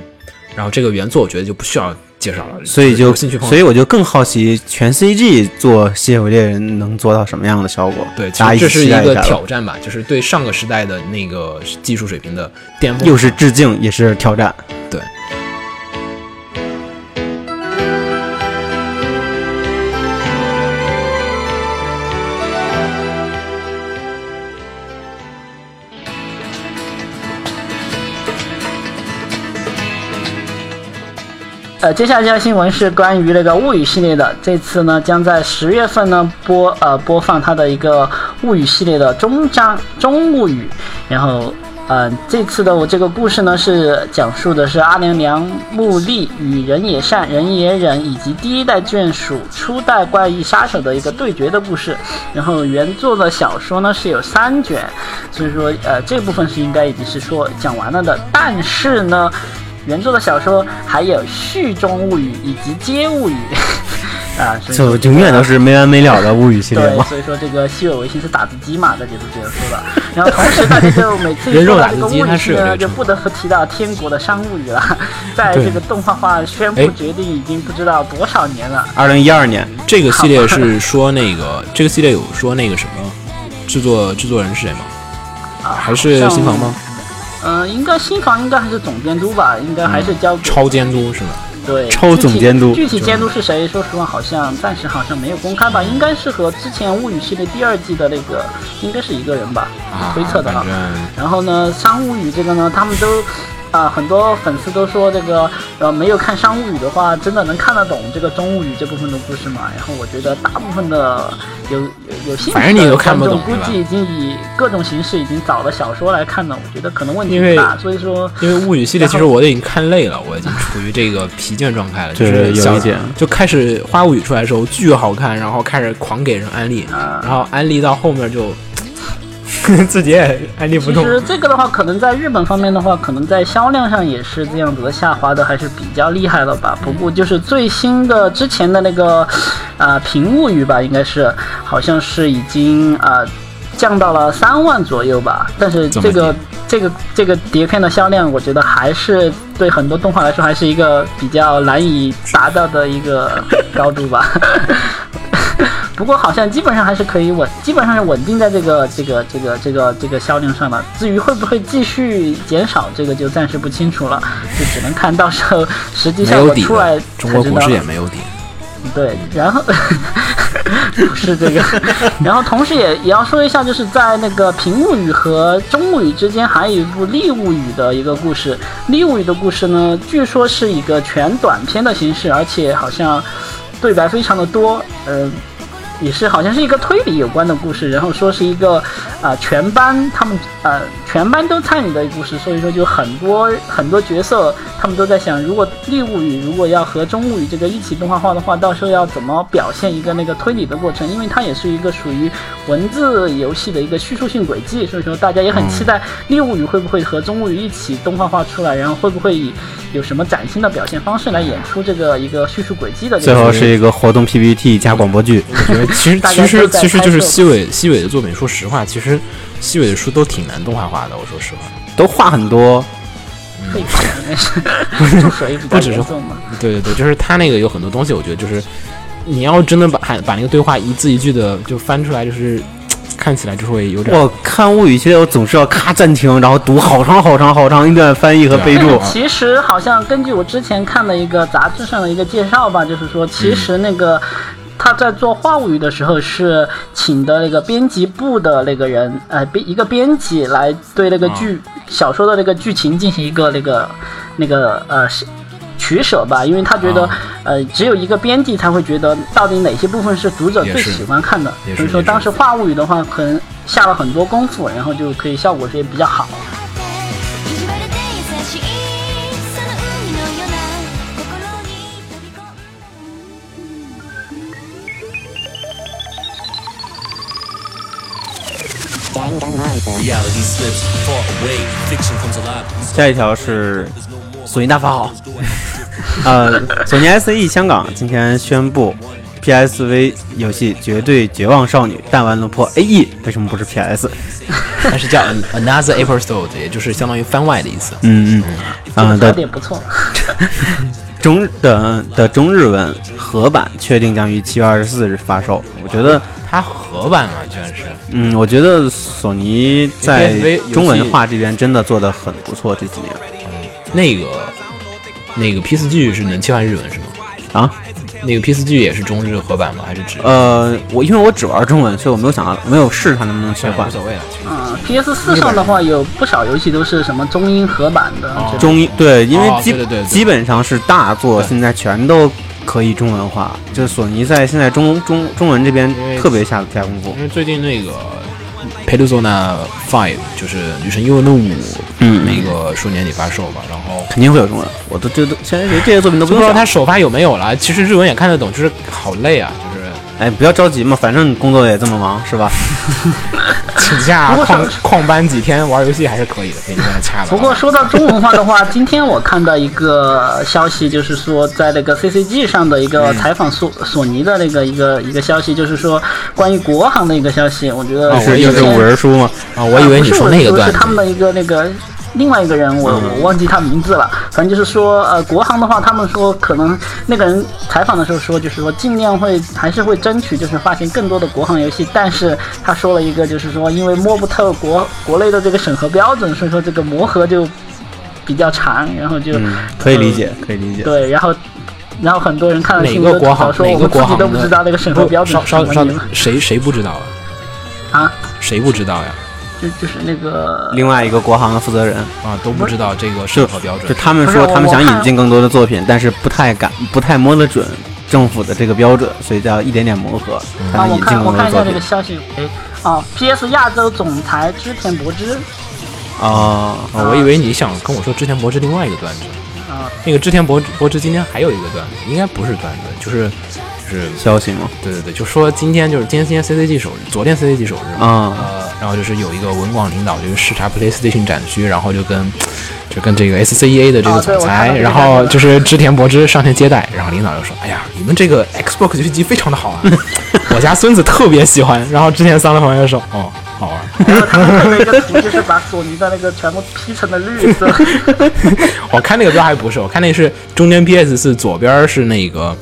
然后这个原作，我觉得就不需要介绍了，所以就所以我就更好奇，全 CG 做吸血鬼猎人能做到什么样的效果？对，这是一个挑战吧，就是对上个时代的那个技术水平的巅峰，又是致敬，也是挑战。对。呃，接下来这条新闻是关于那个物语系列的，这次呢将在十月份呢播呃播放它的一个物语系列的终章终物语，然后呃这次的我这个故事呢是讲述的是阿良良木利与人也善人也忍以及第一代眷属初代怪异杀手的一个对决的故事，然后原作的小说呢是有三卷，所以说呃这部分是应该已经是说讲完了的，但是呢。原作的小说还有序中物语以及街物语 [LAUGHS] 啊，所以就永远都是没完没了的物语系列对，嘛。所以说这个西尾维新是打字机嘛，在解读这个说的。[LAUGHS] 然后同时大家就每次一说到这个物语系呢，就不得不提到天国的商务语了。[LAUGHS] 在这个动画化宣布哎决定已经不知道多少年了。二零一二年，这个系列是说那个这个系列有说那个什么制作制作人是谁吗？啊，还是新房吗？？嗯、应该新房应该还是总监督吧，应该还是交给超监督是吗？对，超总监督具体监督是谁？说实话，好像暂时好像没有公开吧，应该是和之前物语系列第二季的那个应该是一个人吧，啊，推测的啊反。正然后呢，商务语这个呢，他们都啊、很多粉丝都说这个呃没有看商务语的话，真的能看得懂这个中物语这部分的故事吗？然后我觉得大部分的有有有兴趣反正你的都看不观众估计已经以各种形式已经找了小说来看了，我觉得可能问题不大。所以说，因为物语系列其实我都已经看累了，我已经处于这个疲倦状态了，就是小有一点就开始花物语出来的时候巨好看，然后开始狂给人安利，啊然后安利到后面就 [LAUGHS] 自己也安利不动。其实这个的话，可能在日本方面的话，可能在销量上也是这样子的下滑的，还是比较厉害了吧。不过就是最新的之前的那个，呃，平物语吧，应该是好像是已经呃降到了三万左右吧。但是这个这个这个碟片的销量，我觉得还是对很多动画来说，还是一个比较难以达到的一个高度吧。不过好像基本上还是可以稳，基本上是稳定在这个这个这个这个这个销量上了。至于会不会继续减少，这个就暂时不清楚了，就只能看到时候实际效果出来，才知道中国股市也没有底。对，然后 [LAUGHS] 不是这个，然后同时也也要说一下，就是在那个平物语和中物语之间，还有一部利物语的一个故事。利物语的故事呢，据说是一个全短篇的形式，而且好像对白非常的多，嗯、也是好像是一个推理有关的故事，然后说是一个啊、全班他们呃全班都参与的故事，所以说就很多很多角色他们都在想，如果利物语如果要和中物语这个一起动画化的话，到时候要怎么表现一个那个推理的过程？因为它也是一个属于文字游戏的一个叙述性轨迹，所以说大家也很期待利物语会不会和中物语一起动画化出来，然后会不会以有什么崭新的表现方式来演出这个一个叙述轨迹的最后是一个活动 PPT 加广播剧。我觉得其实其实其实就是西尾西尾的作品，说实话，其实西尾的书都挺难动画化的。我说实话，都画很多，[LAUGHS] 不只是。对对对，就是他那个有很多东西，我觉得就是你要真的把把那个对话一字一句的就翻出来，就是 [TSK] 看起来就会有点我看物语系列，我总是要咔暂停，然后读好长好长好长一段翻译和备注。其实好像根据我之前看的一个杂志上的一个介绍吧，就是说，其实那个。他在做话务语的时候是请的那个编辑部的那个人，呃，编一个编辑来对那个剧、小说的那个剧情进行一个那个那个呃取舍吧，因为他觉得、啊。呃只有一个编辑才会觉得到底哪些部分是读者最喜欢看的所以说当时话务语的话可能下了很多功夫，然后就可以效果也比较好。下一条是索尼大法好，[LAUGHS] 呃，索尼 SE 香港今天宣布，PSV 游戏《绝对绝望少女弹丸论破 AE》为什么不是 PS？它 [LAUGHS] 是叫 Another Episode，也就是相当于番外的意思。嗯嗯嗯有的点不错。[LAUGHS] 中的的中日文合版确定将于七月二十四日发售。我觉得，它合版嘛，居然是。嗯，我觉得索尼在中文化这边真的做的很不错，这几年那个那个 P 四 G 是能切换日文是吗？啊。那个 P 四 G 也是中日合版吗？还是只？呃，我因为我只玩中文，所以我没有想到，没有试它能不能切换无。所谓了。其实嗯，PS 四上的话有不少游戏都是什么中英合版的，哦中英对，因为基、哦对对对对基本上是大作，现在全都可以中文化。就是索尼在现在中中中文这边特别下下功夫因。为最近那个 Persona Five 就是《女神异闻录五》，嗯那个说年底发售吧，然后肯定会有中文，我都这都现在这些作品都不知道它首发有没有了。其实日文也看得懂，就是好累啊，就是哎，不要着急嘛，反正工作也这么忙，是吧？[LAUGHS] 请假不过旷旷班几天玩游戏还是可以的，可以这样掐了。不过说到中文化的话，今天我看到一个消息，就是说在那个 CCG 上的一个采访索索尼的那个一个一个消息，就是说关于国行的一个消息。我觉得是就是五人书吗？啊，我以为你说那个段子是他们的一个那个另外一个人，我我忘记他名字了。反正就是说，呃，国航的话，他们说可能那个人采访的时候说，就是说尽量会还是会争取，就是发行更多的国行游戏。但是他说了一个，就是说因为摸不透国国内的这个审核标准，所以说这个磨合就比较长，然后就、嗯，可以理解，可以理解。对，然后。然后很多人看了哪新闻说，我们自己国行都不知道那个审核标准是什么稍稍你们谁谁不知道啊？啊，谁不知道呀？就就是那个另外一个国行的负责人，啊，都不知道这个审核标准。就他们说他们想引进更多的作品，但是不太敢，不太摸得准政府的这个标准，所以叫一点点磨合，才啊，能引进我看更多的作品我看一下这个。消息，哎，啊，PS 亚洲总裁织田博之，哦，啊，我以为你想跟我说织田博之另外一个段子。啊，那个织田博博之今天还有一个段子，应该不是段子，就是就是消息吗？对对对，就说今天就是今天今天 CCG 首日，昨天 CCG 首日嘛，啊呃，然后就是有一个文广领导就是视察 PlayStation 展区，然后就跟就跟这个 SCEA 的这个总裁，然后就是织田博之上前接待，然后领导就说：“哎呀，你们这个 Xbox 游戏机非常的好啊，[LAUGHS] 我家孙子特别喜欢。”然后织田桑的朋友说：“哦，好玩。”然后他们配了一个图，就是把索尼的那个全部 P 成了绿色，[LAUGHS] 我看那个标还不是，我看那是中间 PS 四，左边是那个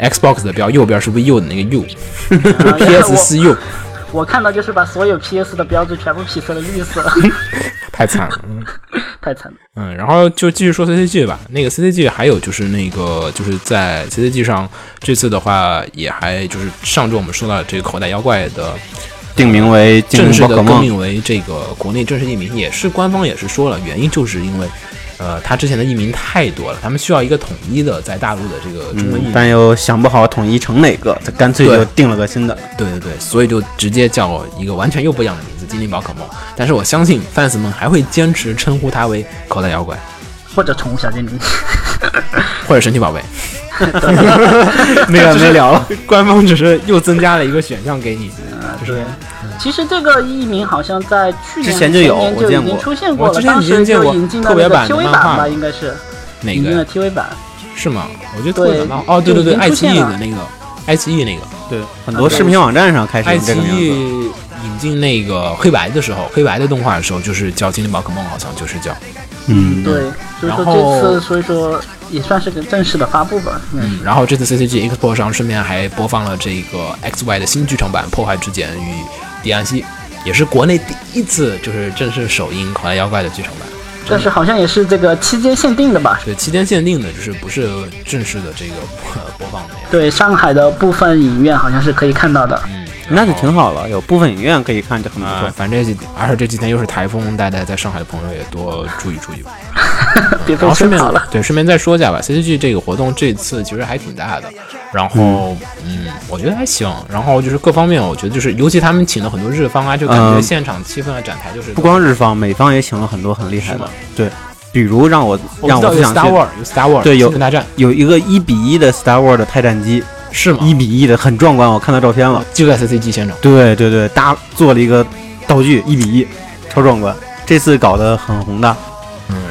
Xbox 的标，右边是 VU 的那个 U。啊 PS 四 U 我看到就是把所有 PS 的标志全部 P 成了绿色，[LAUGHS] 太惨了，嗯 [LAUGHS] 太惨了。嗯，然后就继续说 CCG 吧。那个 CCG 还有就是那个就是在 CCG 上，这次的话也还就是上周我们说到这个口袋妖怪的定名为《正式的。更名为这个国内正式译名，也是官方也是说了，原因就是因为。呃，他之前的译名太多了，他们需要一个统一的在大陆的这个中文译名。但又想不好统一成哪个，他干脆就定了个新的。对对对，所以就直接叫一个完全又不一样的名字——精灵宝可梦。但是我相信 fans 们还会坚持称呼它为口袋妖怪或者宠物小精灵，[LAUGHS] 或者神奇宝贝。那 [LAUGHS] 个没聊了。[LAUGHS] 官方只是又增加了一个选项给你。对。其实这个译名好像在去年之前就有前就已经我见过出现过了，当时就引进了那个特别版 TV 版吧，应该是哪引进了个 TV 版。是吗？我觉得特别哦，对对对，爱奇艺的那个，爱奇艺那个，对，很多视频网站上开始爱奇用这个名字。艺引进那个黑白的时候，黑白的动画的时候，就是叫精灵宝可梦，好像就是叫。嗯，对，所以说然后这次所以说也算是个正式的发布吧。嗯，嗯，然后这次 CCG Expo 上顺便还播放了这个 XY 的新剧场版《破坏之茧与彼岸溪》，也是国内第一次就是正式首映口袋妖怪的剧场版。但是好像也是这个期间限定的吧？对期间限定的，就是不是正式的这个播播放的呀。对，上海的部分影院好像是可以看到的。嗯，那就挺好了，有部分影院可以看，就很不啊、错。反正这几，而且这几天又是台风，大家在上海的朋友也多注意注意吧。[LAUGHS] [LAUGHS] 别被然后顺便了。对，顺便再说一下吧，CCG 这个活动这次其实还挺大的，然后嗯我觉得还行，然后就是各方面，我觉得就是尤其他们请了很多日方啊，就感觉嗯现场气氛啊、展台就是不光日方，美方也请了很多很厉害的。对，比如让我让我知道有我最想 Star 去 War 有 Star War 对有星大战有一个一比一的 Star Wars 的泰战机，是吗？一比一的，很壮观，我看到照片了。就在 CCG 现场。对对对，搭做了一个道具，一比一，超壮观。这次搞得很宏大。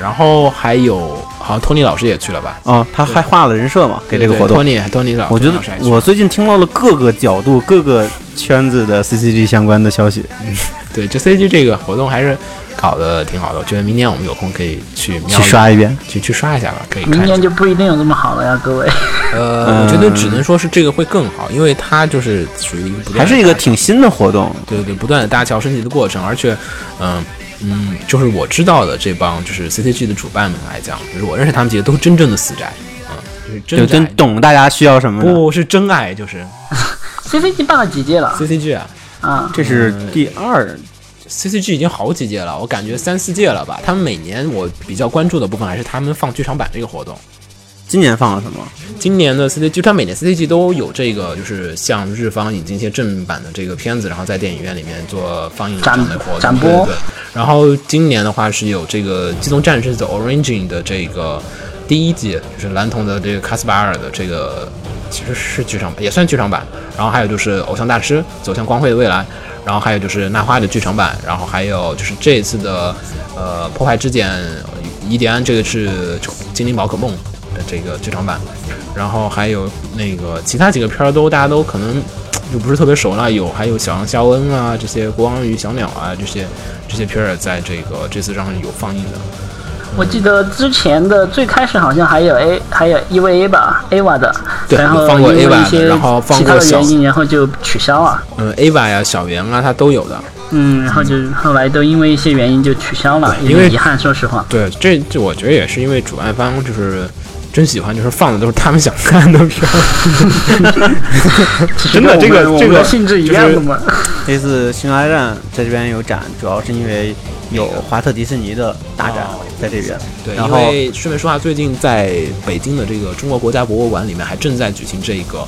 嗯，然后还有好好像托尼老师也去了吧？哦，他还画了人设嘛，给这个活动托。尼托尼老师，我觉得我最近听到了各个角度、各个圈子的 CCG 相关的消息。嗯 [LAUGHS] 对这 CG 这个活动还是搞得挺好的，我觉得明年我们有空可以去去刷一遍，去去刷一下吧，可以看。明年就不一定有这么好了呀，各位。呃，我觉得只能说是这个会更好，因为它就是属于一个不断还是一个挺新的活动。对对对，不断的搭桥升级的过程，而且，嗯嗯，就是我知道的这帮就是 CCG 的主办们来讲，就是我认识他们几个都是真正的死宅，嗯，就是真就真懂大家需要什么。不是真爱，就是 [LAUGHS] CCG 办了几届了？CCG 啊啊，这是第二，，CCG 已经好几届了，我感觉三四届了吧。他们每年我比较关注的部分还是他们放剧场版这个活动。今年放了什么？今年的 CCG，它每年 CCG 都有这个，就是向日方引进一些正版的这个片子，然后在电影院里面做放映这展样的活动。展播对对对。然后今年的话是有这个《机动战士 The Origin》的这个第一季，就是蓝瞳的这个卡斯巴尔的这个其实是剧场版，也算剧场版。然后还有就是《偶像大师走向光辉的未来》，然后还有就是那花的剧场版，然后还有就是这一次的呃破坏之茧伊迪安，这个是精灵宝可梦的这个剧场版。然后还有那个其他几个片儿都大家都可能就不是特别熟了，有还有小羊肖恩啊这些国王与小鸟啊这些这些片儿在这个这次上有放映的。我记得之前的最开始好像还有 A 还有 EVA 吧，AVA 的，对然后放过因为 AVA 的一些然后放其他的原因，然后就取消了。嗯，AVA 呀、小圆啊，它都有的。嗯，然后就后来都因为一些原因就取消了，对因为有遗憾，说实话。对，这这我觉得也是因为主办方就是真喜欢，就是放的都是他们想看的片儿。[LAUGHS] 真的，这个这个性质一样的嘛。这次《星球大战》在这边有展，主要是因为有华特迪士尼的大展哦在这边。对，然后因为顺便说下，最近在北京的这个中国国家博物馆里面还正在举行这个。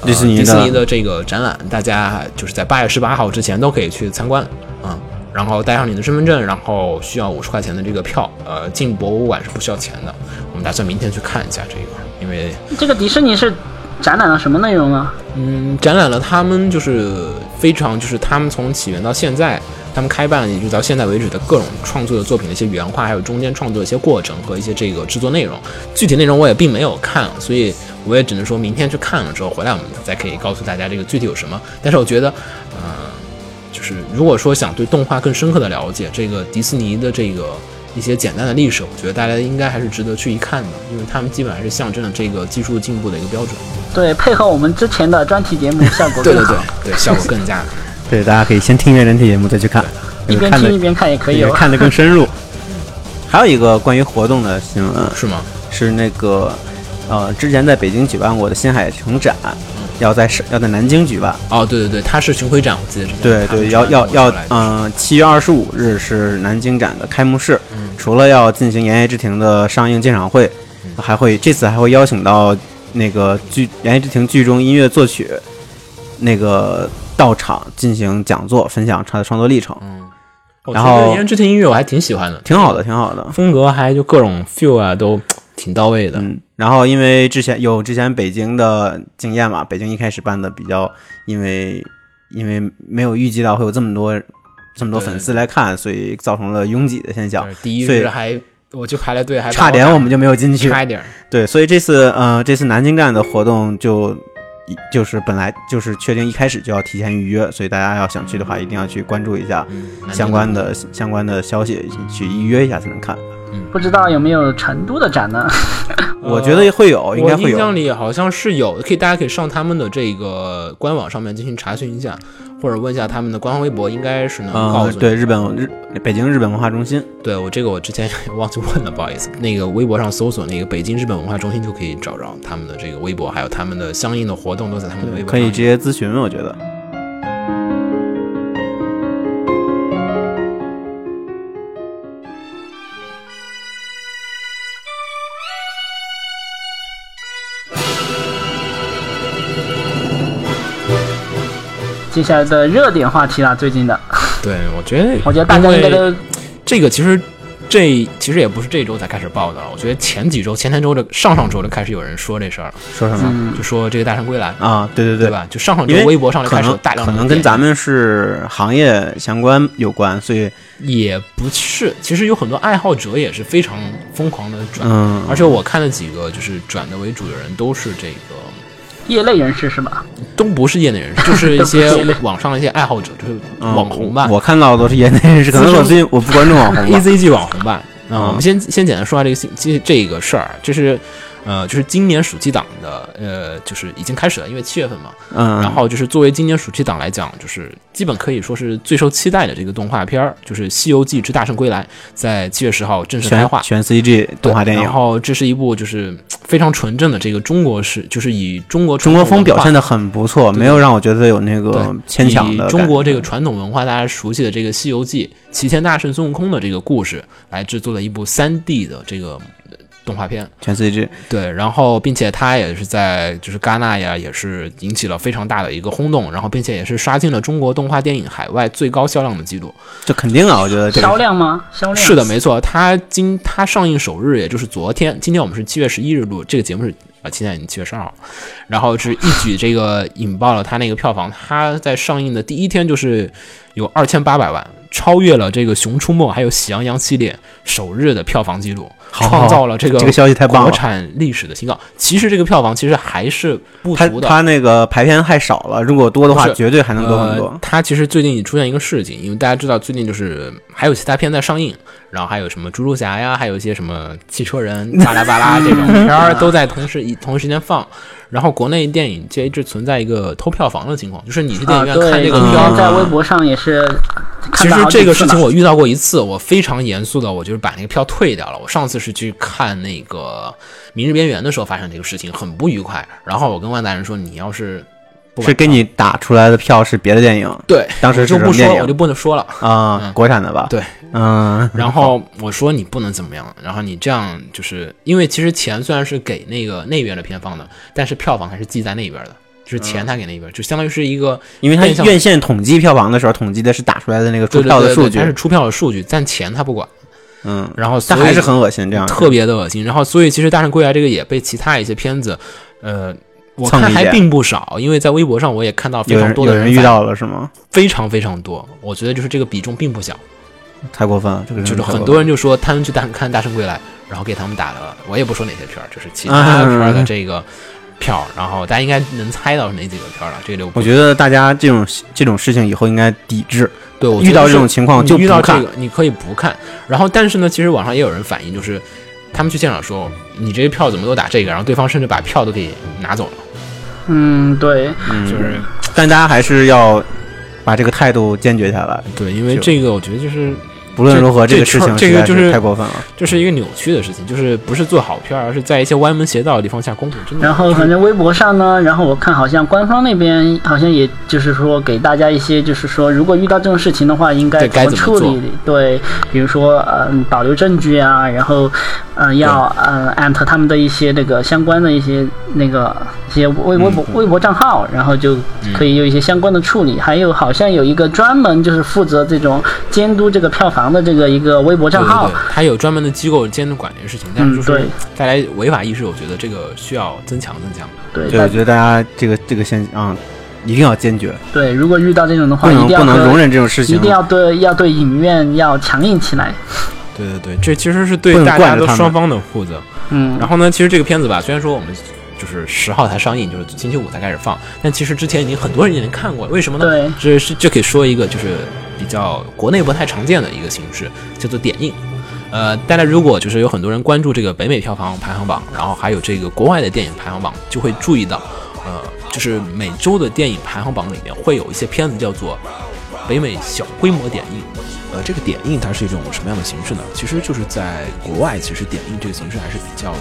呃迪士尼的迪士尼的这个展览，大家就是在八月十八号之前都可以去参观，嗯，然后带上你的身份证，然后需要五十块钱的这个票，呃，进博物馆是不需要钱的。我们打算明天去看一下这个，因为这个迪士尼是展览了什么内容啊？嗯，展览了他们就是非常就是他们从起源到现在，他们开办一直到现在为止的各种创作的作品的一些原画，还有中间创作的一些过程和一些这个制作内容。具体内容我也并没有看，所以我也只能说明天去看了之后回来，我们再可以告诉大家这个具体有什么。但是我觉得，嗯、就是如果说想对动画更深刻的了解，这个迪士尼的这个。一些简单的历史，我觉得大家应该还是值得去一看的，因为他们基本还是象征了这个技术进步的一个标准。对，配合我们之前的专题节目，效果对对更好。对对，效果更佳。[LAUGHS] 对，大家可以先听一遍专题节目再去看，一边听一边看也可以哦。看得更深入。[LAUGHS] 还有一个关于活动的新闻是吗？是那个呃，之前在北京举办过的新海诚展，要在上要在南京举办。哦，对对对，它是巡回展，我记得是。对对，要要要，嗯，七月二十五日是南京展的开幕式。除了要进行《言叶之庭》的上映鉴赏会，还会这次还会邀请到那个剧《言叶之庭》剧中音乐作曲那个到场进行讲座，分享他的创作历程，嗯然后《言之庭》音乐我还挺喜欢的，挺好的，挺好的。风格还就各种 feel 啊都挺到位的。嗯，然后因为之前有之前北京的经验嘛，北京一开始办的比较，因为因为没有预计到会有这么多这么多粉丝来看，所以造成了拥挤的现象。第一日还我就排了队，还差点我们就没有进去，差一点。对，所以这次呃这次南京站的活动就就是本来就是确定一开始就要提前预约，所以大家要想去的话，一定要去关注一下嗯相关的相关的消息，去预约一下才能看。不知道有没有成都的展呢？[LAUGHS] 我觉得会有，应该我印会有。象里好像是有，可以大家可以上他们的这个官网上面进行查询一下，或者问一下他们的官方微博，应该是能告诉嗯，对，日本日北京日本文化中心，对我这个我之前忘记问了，不好意思。那个微博上搜索那个北京日本文化中心就可以找着他们的这个微博，还有他们的相应的活动都在他们的微博上可以直接咨询，我觉得。接下来的热点话题啦，最近的，[LAUGHS] 对，我觉得，[LAUGHS] 我觉得大家应该都这个其实这其实也不是这周才开始报的了，我觉得前几周、前前周的上上周就开始有人说这事儿了，说什么、嗯就说这个《大圣归来》啊？对对对对吧？就上上周微博上就开始有大量可能跟咱们是行业相关有关，所以也不是，其实有很多爱好者也是非常疯狂的转，嗯，而且我看了几个就是转的为主的人都是这个。业内人士是吧？都不是业内人士，就是一些 [LAUGHS] 网上的一些爱好者，就是嗯网红吧。我我看到的都是业内人士，可能我最近我不关注网红吧。[LAUGHS] AZG 网红吧。啊、嗯我们先先简单说下这个信这这个事儿，就是呃，就是今年暑期档的呃，就是已经开始了，因为七月份嘛。嗯，然后就是作为今年暑期档来讲，就是基本可以说是最受期待的这个动画片儿，就是《西游记之大圣归来》，在七月十号正式开画。全全 CG 动画电影然，后这是一部就是非常纯正的这个中国式，就是以中国中国风表现的的很不错，没有让我觉得有那个牵强的以中国这个传统文化大家熟悉的这个《西游记》齐天大圣孙悟空的这个故事来制作的一部三 D 的这个呃动画片。全 CG，对，然后并且它也是在就是戛纳呀，也是引起了非常大的一个轰动，然后并且也是刷新了中国动画电影海外最高销量的记录。这肯定啊，我觉得这销量吗？销量是的，没错，它今它上映首日也就是昨天，今天我们是七月十一日录，这个节目是啊，现在已经七月十二号，然后是一举这个引爆了它那个票房，它在上映的第一天就是有二千八百万，超越了这个《熊出没》还有《喜羊羊》系列首日的票房记录，创造了这个这个消息太棒了国。产历史的新高。其实这个票房其实还是不他足的。他那个排片太少了，如果多的话，绝对还能多很多呃。。它其实最近出现一个事情，因为大家知道最近就是还有其他片在上映，然后还有什么蜘蛛侠呀，还有一些什么汽车人、巴拉巴拉这种片儿 [LAUGHS] 都在同时一同一时间放。然后国内电影界一直存在一个偷票房的情况，就是你去电啊，影，院看这个今片儿天在微博上也是其实这个事情我遇到过一次，我非常严肃的，我就是把那个票退掉了。我上次是去看那个《明日边缘》的时候发生这个事情，很不愉快。然后我跟万达人说，你要是不是给你打出来的票是别的电影对，当时我就是不说，我就不能说了。啊，嗯。国产的吧？对，嗯，然后我说你不能怎么样，然后你这样就是因为其实钱虽然是给那个那边的片方的，但是票房还是记在那边的，就是钱他给那边，就相当于是一个因为他院线统计票房的时候，统计的是打出来的那个出票的数据。他，是出票的数据，但钱他不管，嗯，然后所以但还是很恶心，这样。特别的恶心。然后所以其实《大圣归来》这个也被其他一些片子，呃。我看还并不少，因为在微博上我也看到非常多的有人遇到了是吗？非常非常多，我觉得就是这个比重并不小。太过分了，这个就是很多人就说他们去大看《大圣归来》，然后给他们打了，我也不说哪些片儿，就是其啊 [LAUGHS] 他片儿的这个票，然后大家应该能猜到是哪几个片儿了，这个我觉得大家这种这种事情以后应该抵制，对我遇到这种情况就不看遇到这个你可以不看，然后但是呢，其实网上也有人反映，就是他们去现场说你这些票怎么都打这个，然后对方甚至把票都给拿走了，嗯，对，嗯，就是但大家还是要把这个态度坚决下来。对，因为这个我觉得就是不论如何，这个事情这个就是太过分了。这是一个扭曲的事情，就是不是做好片儿，而是在一些歪门邪道的地方下功夫，真的。然后反正微博上呢，然后我看好像官方那边好像也就是说给大家一些就是说，如果遇到这种事情的话，应该该怎么处理？对，比如说嗯保留证据啊，然后嗯要嗯艾特他们的一些那个相关的一些那个一些微微博、微博账号，然后就可以有一些相关的处理。还有好像有一个专门就是负责这种监督这个票房的这个一个微博账号对对。对，它有专门的机构监督管这个事情，但是就是带来违法意识，我觉得这个需要增强增强。对对，我觉得大家这个这个现啊、一定要坚决，对，如果遇到这种的话，不能一定要不能容忍这种事情。一定要对要对影院要强硬起来。[LAUGHS] 对对对，这其实是对大家惯着他们的双方的负责。嗯，然后呢，其实这个片子吧，虽然说我们就是十号才上映，就是星期五才开始放，但其实之前已经很多人已经看过了。为什么呢？对，这是这可以说一个就是比较国内不太常见的一个形式，叫做点映。呃，大家如果就是有很多人关注这个北美票房排行榜，然后还有这个国外的电影排行榜，就会注意到，呃，就是每周的电影排行榜里面会有一些片子叫做北美小规模点映。呃，这个点映它是一种什么样的形式呢？其实就是在国外，其实点映这个形式还是比较的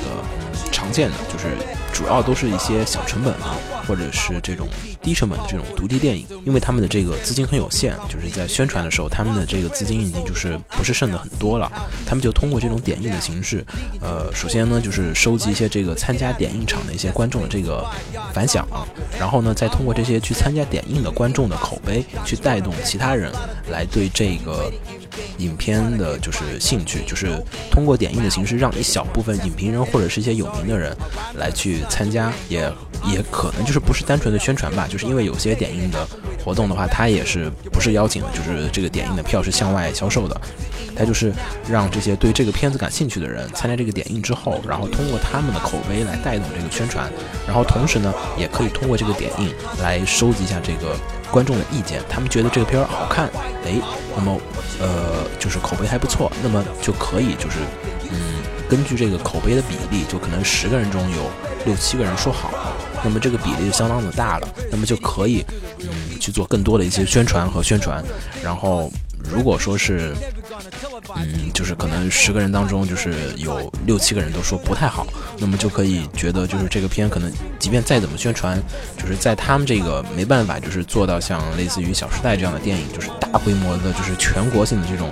常见的，就是主要都是一些小成本啊，或者是这种低成本的这种独立电影，因为他们的这个资金很有限，就是在宣传的时候，他们的这个资金已经就是不是剩的很多了，他们就通过这种点映的形式，呃，首先呢就是收集一些这个参加点映场的一些观众的这个反响啊，然后呢再通过这些去参加点映的观众的口碑，去带动其他人来对这个影片的就是兴趣，就是通过点映的形式，让一小部分影评人或者是一些有名的人来去参加，也也可能就是不是单纯的宣传吧，就是因为有些点映的活动的话，它也是不是邀请的，就是这个点映的票是向外销售的，它就是让这些对这个片子感兴趣的人参加这个点映之后，然后通过他们的口碑来带动这个宣传，然后同时呢，也可以通过这个点映来收集一下这个观众的意见，他们觉得这个片儿好看，哎，那么呃就是口碑还不错，那么就可以就是嗯根据这个口碑的比例，就可能十个人中有六七个人说好，那么这个比例就相当的大了，那么就可以嗯去做更多的一些宣传和宣传，然后如果说是嗯，就是可能十个人当中，就是有六七个人都说不太好，那么就可以觉得就是这个片可能即便再怎么宣传，就是在他们这个没办法，就是做到像类似于《小时代》这样的电影，就是大规模的，就是全国性的这种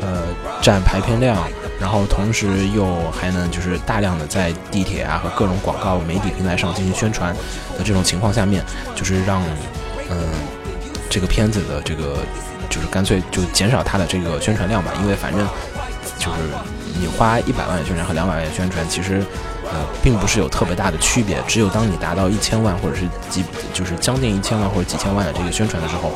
呃占排片量，然后同时又还能就是大量的在地铁啊和各种广告媒体平台上进行宣传的这种情况下面，就是让嗯、这个片子的这个就是干脆就减少它的这个宣传量吧，因为反正就是你花一百万宣传和两百万宣传，其实呃并不是有特别大的区别，只有当你达到一千万或者是几就是将近一千万或者几千万的这个宣传的时候，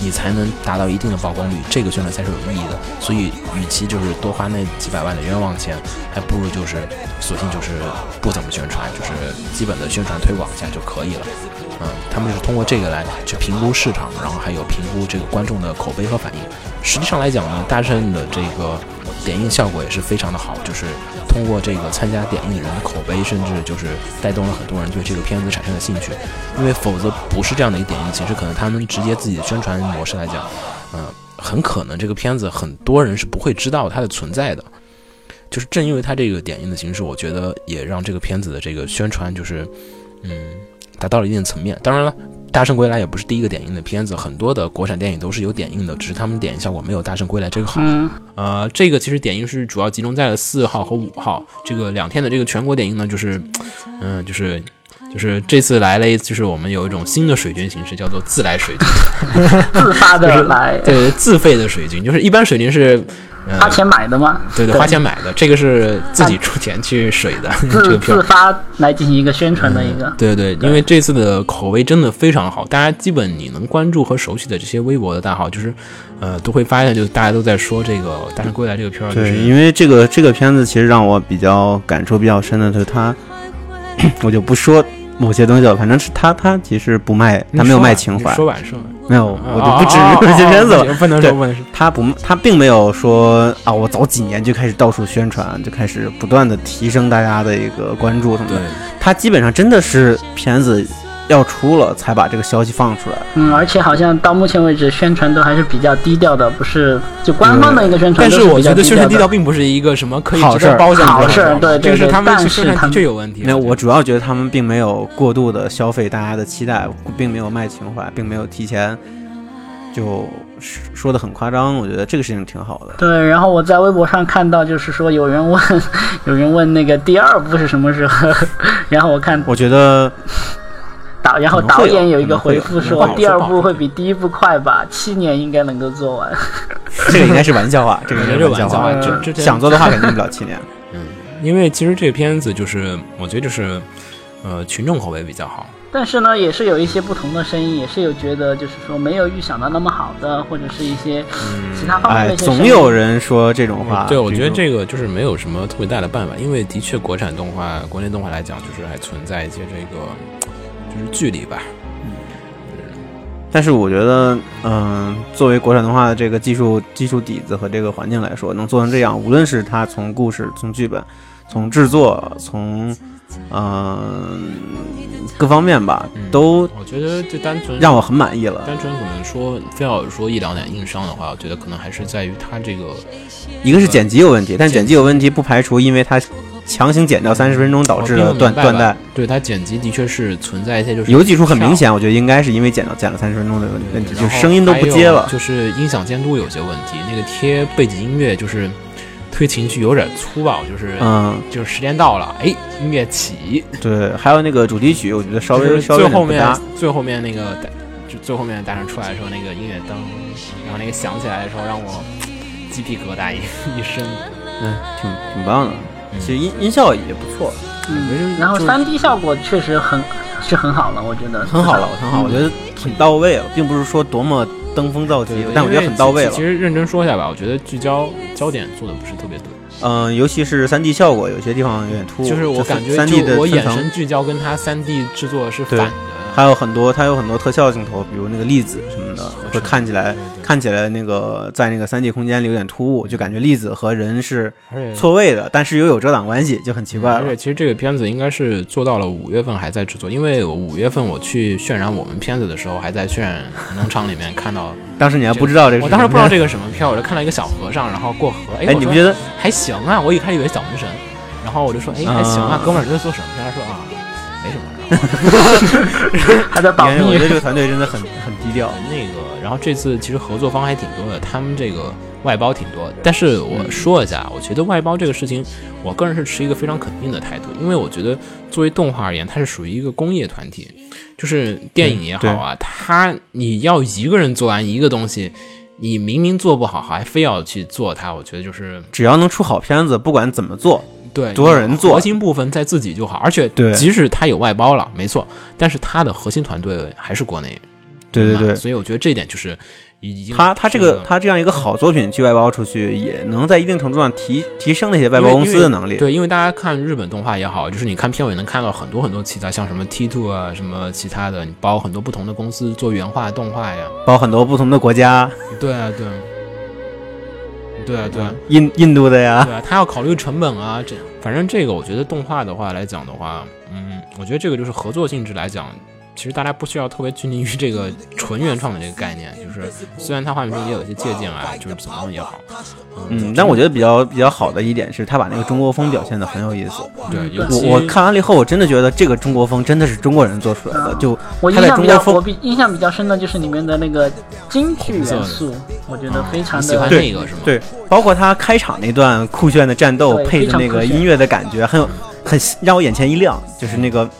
你才能达到一定的曝光率，这个宣传才是有意义的。所以，与其就是多花那几百万的冤枉钱，还不如就是索性就是不怎么宣传，就是基本的宣传推广一下就可以了。嗯，他们是通过这个来去评估市场，然后还有评估这个观众的口碑和反应。实际上来讲呢，大圣的这个点映效果也是非常的好，就是通过这个参加点映的人的口碑，甚至就是带动了很多人对这个片子产生了兴趣。因为否则不是这样的一个点映，形式可能他们直接自己的宣传模式来讲，嗯、很可能这个片子很多人是不会知道它的存在的。就是正因为它这个点映的形式，我觉得也让这个片子的这个宣传就是，嗯，达到了一定层面。当然了，《大圣归来》也不是第一个点映的片子，很多的国产电影都是有点映的，只是他们点映效果没有《大圣归来》这个好。嗯，呃，这个其实点映是主要集中在了四号和五号这个两天的这个全国点映呢，就是，嗯、就是。就是这次来了一，就是我们有一种新的水军形式，叫做自来水军，[LAUGHS] 自发的来对，自费的水军，就是一般水军是，呃，花钱买的吗，对对，花钱买的，这个是自己出钱去水的 [LAUGHS] 这自个票自。发来进行一个宣传的一个。对对，因为这次的口碑真的非常好，大家基本你能关注和熟悉的这些微博的大号，就是，呃，都会发现，就是大家都在说这个《大圣归来》这个片儿，就是对，因为这个这个片子其实让我比较感触比较深的，就是它，[CLEARS THROAT] 我就不说某些东西了，反正是他他其实不卖，他没有卖情怀你，说晚上，没有，我就不指这些片子了。哦不能说对不能说。他不，他并没有说啊，我早几年就开始到处宣传，就开始不断的提升大家的一个关注什么的。，他基本上真的是片子要出了才把这个消息放出来。嗯，而且好像到目前为止宣传都还是比较低调的，不是就官方的一个宣传但是我觉得宣传低调并不是一个什么可以值好事褒奖的好事儿对对对这个是他们但是宣传的他们确有问题。没有，我主要觉得他们并没有过度的消费大家的期待，并没有卖情怀，并没有提前就说的很夸张。我觉得这个事情挺好的。对，然后我在微博上看到，就是说有人问，[LAUGHS] 有人问那个第二部是什么时候，[LAUGHS] 然后我看我觉得导，然后导演有一个回复说第二部会比第一部快吧，七年应该能够做完。[LAUGHS] [LAUGHS] 这个应该是玩笑话，这个应该是玩笑话。玩笑话，嗯这想做的话，肯定不了七年。[LAUGHS] 嗯因为其实这个片子就是，我觉得就是，呃，群众口碑比较好。但是呢，也是有一些不同的声音，也是有觉得就是说没有预想到那么好的，或者是一些其他方面的哎。总有人说这种话。对，我觉得这个就是没有什么特别大的办法，因为的确国产动画、国内动画来讲，就是还存在一些这个就是距离吧。但是我觉得，嗯、作为国产动画的这个技术技术底子和这个环境来说，能做成这样，无论是它从故事、从剧本、从制作、从嗯、各方面吧，嗯都我觉得就单纯让我很满意了。单纯可能说非要说一两点硬伤的话，我觉得可能还是在于它这个一个是剪辑有问题，但剪辑有问题不排除因为它强行剪掉三十分钟导致了哦并不明白吧断断代。对它剪辑的确是存在一些就是有几处很明显，我觉得应该是因为剪了剪了三十分钟的问问题，就是声音都不接了。就是音响监督有些问题，那个贴背景音乐就是推情绪有点粗暴，就是、嗯，就是时间到了，哎，音乐起，对，还有那个主题曲，我觉得稍微稍微最后面有点不搭。最后面那个大就最后面大圣出来的时候，那个音乐灯，然后那个响起来的时候，让我鸡皮疙瘩一 [LAUGHS] 一身。嗯，挺挺棒的。其实音音效也不错，嗯，然后三 D 效果确实很是很好了，我觉得很好了，很好，我觉得很到位了，并不是说多么登峰造极，但我觉得很到位了其。实认真说一下吧，我觉得聚焦焦点做的不是特别对，嗯，尤其是三 D 效果，有些地方有点突兀。就是我感觉三 D 的就我眼神聚焦跟它三 D 制作是反的。还有很多，它有很多特效镜头，比如那个粒子什么的，会看起来看起来那个在那个三 D 空间里有点突兀，就感觉粒子和人是错位的，但是又有遮挡关系，就很奇怪了而且。其实这个片子应该是做到了五月份还在制作，因为我五月份我去渲染我们片子的时候，还在渲染农场里面看到，[LAUGHS] 当时你还不知道这个，我当时不知道这个什么片，我就看到一个小和尚，然后过河，哎，你不觉得还行啊？我一开始以为小门神，然后我就说，哎，还行啊啊，哥们儿这是做什么片？他说啊，[LAUGHS] 没什么。然后还在保密我觉得。这个团队真的很很低调。那个，然后这次其实合作方还挺多的，他们这个外包挺多的。但是我说一下，我觉得外包这个事情，我个人是持一个非常肯定的态度，因为我觉得作为动画而言，它是属于一个工业团体，就是电影也好啊，它你要一个人做完一个东西，你明明做不好，还非要去做它，我觉得就是只要能出好片子，不管怎么做，对多少人做核心部分在自己就好，而且对即使他有外包了，没错，但是他的核心团队还是国内。对对对，所以我觉得这一点就是已经他他这个他这样一个好作品去外包出去，也能在一定程度上提提升那些外包公司的能力。对，因为大家看日本动画也好，就是你看片尾能看到很多很多其他，像什么 T two 啊，什么其他的，你包很多不同的公司做原画动画呀。包很多不同的国家，对啊，对啊，对啊，对啊，印印度的呀，对啊，他要考虑成本啊，这反正这个我觉得动画的话来讲的话，嗯，我觉得这个就是合作性质来讲。其实大家不需要特别拘泥于这个纯原创的这个概念，就是虽然它画面中也有一些借鉴啊，就是怎么样也好，嗯，但我觉得比较比较好的一点是他把那个中国风表现的很有意思。对，我我看完了以后，我真的觉得这个中国风真的是中国人做出来的，就我印他在象比较我中国风，比印象比较深的就是里面的那个京剧元素，我觉得非常你喜欢的那个是吗？对，包括他开场那段酷炫的战斗配的那个音乐的感觉，很有很让我眼前一亮，就是那个，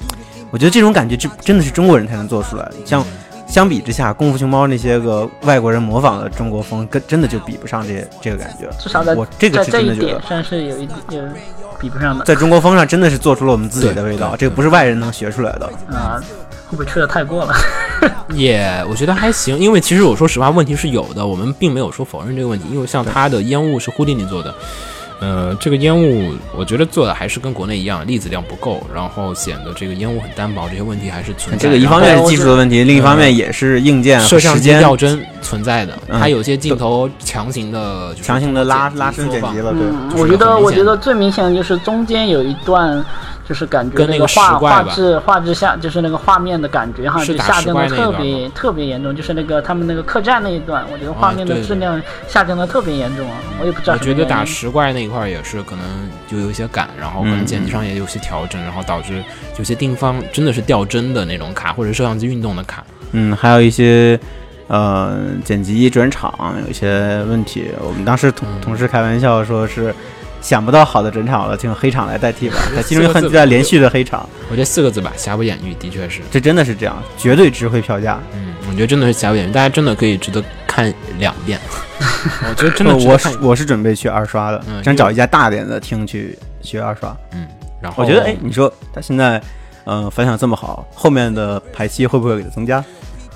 我觉得这种感觉这真的是中国人才能做出来。像相比之下，功夫熊猫那些个外国人模仿的中国风，跟真的就比不上这这个感觉。至少在我这个在这是真的觉得一点上是有一点有比不上的在中国风上真的是做出了我们自己的味道，这个不是外人能学出来的。啊，会不会吹的太过了？[LAUGHS] 也我觉得还行，因为其实我说实话，问题是有的，我们并没有说否认这个问题，因为像它的烟雾是呼地尼做的，呃，这个烟雾我觉得做的还是跟国内一样，粒子量不够，然后显得这个烟雾很单薄，这些问题还是存在。这个一方面是技术的问题，另一方面也是硬件摄像机时间掉帧存在的，嗯它有些镜头强行的强行的拉拉伸剪辑了，对。我觉得我觉得最明显的就是中间有一段，就是感觉那跟那个画画质画质下，就是那个画面的感觉哈，就下降的特别特别严重，就是那个他们那个客栈那一段，我觉得画面的质量下降的特别严重啊，我也不知道我觉得打石怪那一块儿也是可能就有一些赶，然后可能嗯剪辑上也有些调整，然后导致有些地方真的是掉帧的那种卡，或者摄像机运动的卡。嗯，还有一些呃剪辑转场有一些问题，我们当时同嗯。同事开玩笑说是想不到好的整场了，就用黑场来代替吧。在其中有很在连续的黑场，我觉得四个字吧，瑕不掩瑜，的确是。这真的是这样，绝对值回票价。嗯，我觉得真的是瑕不掩瑜，大家真的可以值得看两遍。[LAUGHS] 我觉得真的值我是。我是准备去二刷的，嗯想找一家大点的厅去去二刷。嗯，然后我觉得，哎，你说他现在嗯、呃反响这么好，后面的排期会不会给他增加？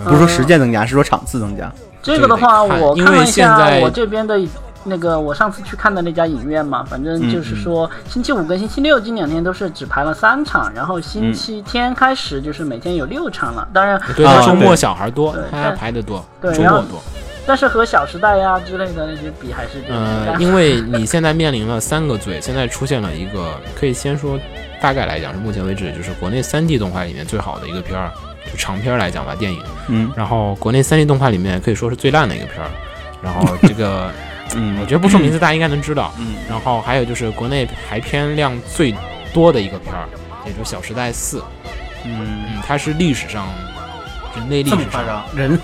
不是说时间增加，是说场次增加。这个的话，我因为看了一下现在我这边的那个，我上次去看的那家影院嘛，反正就是说星期五跟星期六这两天都是只排了三场，然后星期天开始就是每天有六场了。当然，对啊周末小孩多对，他排的多，对周末多。但是和《小时代》呀之类的那些比，还是呃，因为你现在面临了三个罪，现在出现了一个，可以先说大概来讲是目前为止就是国内三 D 动画里面最好的一个片儿，就长片儿来讲吧，电影。嗯然后国内三 D 动画里面可以说是最烂的一个片儿。然后这个嗯，我觉得不说名字大家应该能知道。嗯然后还有就是国内排片量最多的一个片儿，也就是《小时代四》。嗯，嗯，它是历史上人类历史上么夸张？人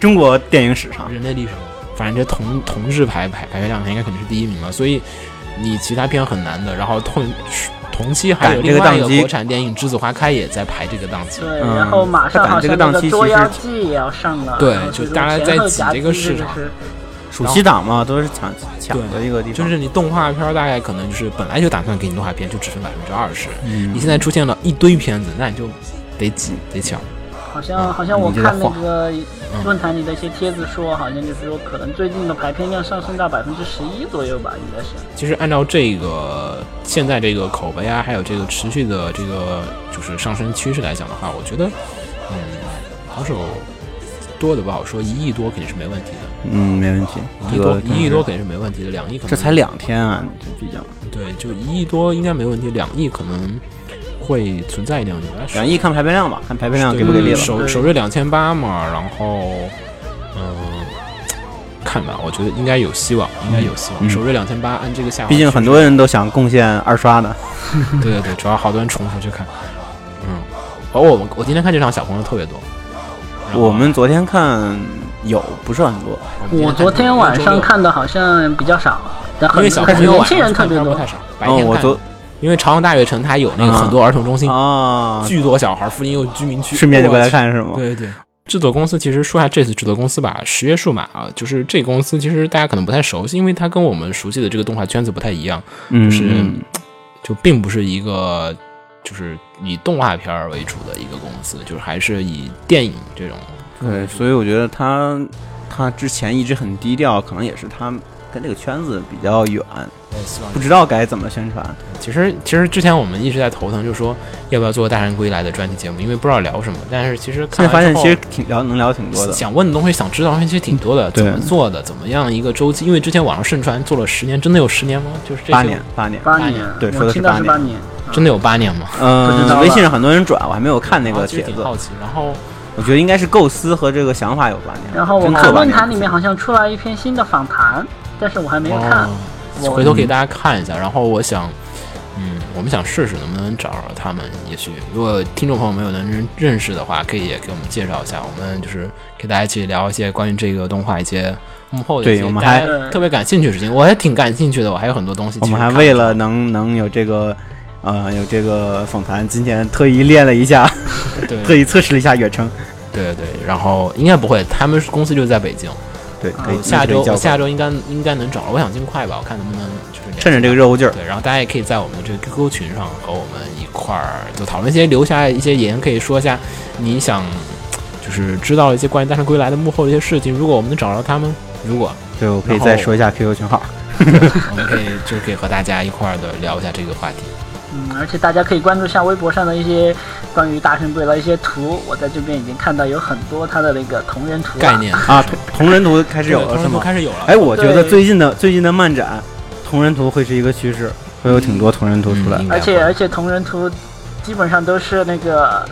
中国电影史上，人类历史上，反正这同同日排排排片量应该肯定是第一名了，所以你其他片很难的。然后同同期还有这另外一个个档期国产电影《栀子花开》也在排这个档期。对，嗯然后马上好像那个《捉档期其实妖记》也要上了，对就大家在挤这个市场是暑期档嘛，都是抢抢的一个地方。就是你动画片儿大概可能就是本来就打算给你动画片，就只剩百分之二十。嗯你现在出现了一堆片子，那你就得挤得抢。好像好像我看那个论坛里的一些帖子说，好像就是说可能最近的排片量上升到百分之十一左右吧，应该是。其实按照这个现在这个口碑啊，还有这个持续的这个就是上升趋势来讲的话，我觉得，嗯，好手多的不好说，一亿多肯定是没问题的，嗯，没问题。一亿多这个一亿多肯定是没问题的，两亿可能这才两天啊，就比较对，就一亿多应该没问题，两亿可能会存在一定问题。两亿看排片量吧，看排片量给不给力了。首首日两千八嘛，然后嗯、看吧，我觉得应该有希望，应该有希望。嗯首日两千八，按这个下毕竟很多人都想贡献二刷的。对对对，主要好多人重复去看，嗯，包括我们我今天看这场小朋友特别多。我们昨天看有不是很多，我昨天晚上，看的好像比较少，但很因为小朋友晚上轻人特别多。太少。白哦，天看我昨因为朝阳大悦城它有那个嗯很多儿童中心，啊，巨多小孩儿，附近又有居民区，顺便就过来看是吗？对对对，制作公司其实说下这次制作公司吧，十月数码啊，就是这公司其实大家可能不太熟悉，因为它跟我们熟悉的这个动画圈子不太一样，嗯，就是嗯就并不是一个就是以动画片儿为主的一个公司，就是还是以电影这种。对，所以我觉得他他之前一直很低调，可能也是他跟这个圈子比较远，不知道该怎么宣传。其实其实之前我们一直在头疼，就是说要不要做《大圣归来》的专题节目，因为不知道聊什么。但是其实现在看发现其实挺聊能聊挺多的。想问的东西、想知道的东西其实挺多的，怎么做的，怎么样一个周期？因为之前网上盛传做了十年，真的有十年吗？就是这些八年，八年。八年，对说的是八年是八年。真的有八年吗？嗯，了微信上很多人转，我还没有看那个帖子。挺好奇，然后我觉得应该是构思和这个想法有八年。然后我看论坛里面好像出来一篇新的访谈，但是我还没有看哦。我回头给大家看一下。然后我想，嗯，我们想试试能不能找着他们。也许如果听众朋友们有能认认识的话，可以也给我们介绍一下。我们就是给大家一起聊一些关于这个动画一些幕后的一些对我们还特别感兴趣的事情。我还挺感兴趣的，我还有很多东西。我们还为了能能有这个，呃，有这个访谈，今天特意练了一下，[LAUGHS] 对特意测试了一下远程。对对对，然后应该不会，他们公司就在北京。对，可以我下周下周应该应该能找着，我想尽快吧，我看能不能就是趁着这个热乎劲儿，对，然后大家也可以在我们的这个 QQ 群上和我们一块儿就讨论一些，留下一些言，可以说一下你想就是知道一些关于《大圣归来》的幕后的一些事情。如果我们能找着他们，如果对，我可以再说一下 QQ 群号。我们可以就可以和大家一块儿的聊一下这个话题。嗯，而且大家可以关注一下微博上的一些关于大圣归来的一些图，我在这边已经看到有很多他的那个同人图了概念啊，同同人图开始有了是吗？开始有了。哎，我觉得最近的最近的漫展，同人图会是一个趋势，会有挺多同人图出来嗯。而且而且同人图基本上都是那个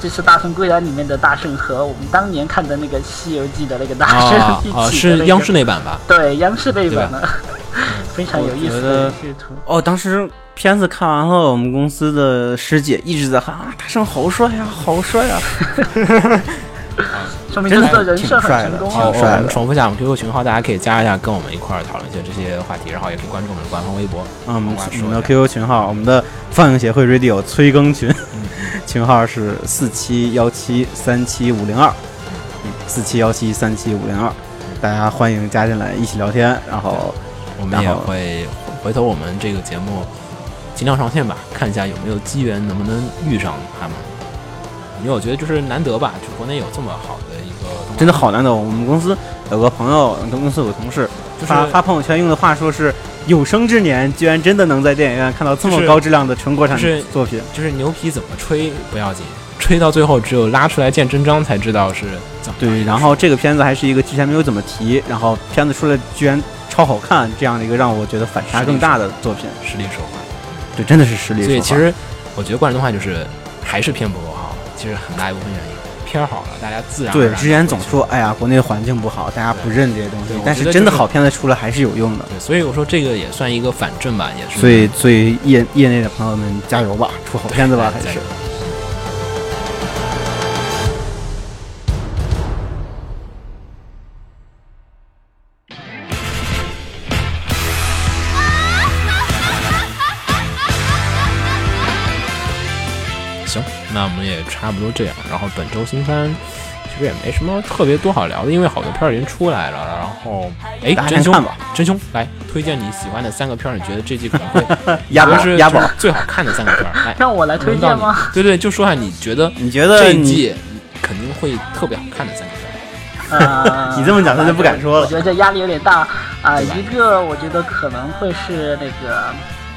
这次大圣归来里面的大圣和我们当年看的那个《西游记》的那个大圣啊一起是央视那版吧？对央视那一版的，[LAUGHS] 非常有意思的一些图。哦，当时片子看完后，我们公司的师姐一直在喊啊，大圣好帅呀、好帅啊！[LAUGHS] 说明真的人设很真的成功挺好，啊！我帅的们重复一下我们 QQ 群号，大家可以加一下，跟我们一块儿讨论一下这些话题，然后也可以关注我们的官方微博。嗯，我们的 QQ 群号，我们的放映协会 Radio 催更群，群号是四七幺七三七五零二，四七幺七三七五零二，大家欢迎加进来一起聊天，然后我们也会回头我们这个节目尽量上线吧，看一下有没有机缘能不能遇上他们。因为我觉得就是难得吧，就国内有这么好的一个动画真的好难得。我们公司有个朋友，我们公司有个同事就是发发朋友圈用的话说是有生之年居然真的能在电影院看到这么高质量的纯国产作品。就是牛皮怎么吹不要紧，吹到最后只有拉出来见真章才知道是怎么对，然后这个片子还是一个之前没有怎么提，然后片子出来居然超好看，这样的一个让我觉得反差更大的作品。实力说话。对，真的是实力。所以其实我觉得灌篮动画就是还是片不够好，其实很大一部分原因。片儿好了，大家自然而对然之前总说哎呀国内环境不好，大家不认这些东西，但是真的好片子出来还是有用的。对，所以我说这个也算一个反正吧，也是。所以所以业业内的朋友们加油吧，出好片子吧，还是那我们也差不多这样。然后本周新番，其实也没什么特别多好聊的，因为好多片儿已经出来了。然后，哎真凶吧，真凶，来推荐你喜欢的三个片儿，你觉得这季可能会 [LAUGHS] 压宝是押宝最好看的三个片儿。来，让我来推荐吗？？对对，就说下你觉得你觉得这一季肯定会特别好看的三个片儿。呃，[LAUGHS] 你这么讲他就不敢说了我觉得这压力有点大啊、一个我觉得可能会是那个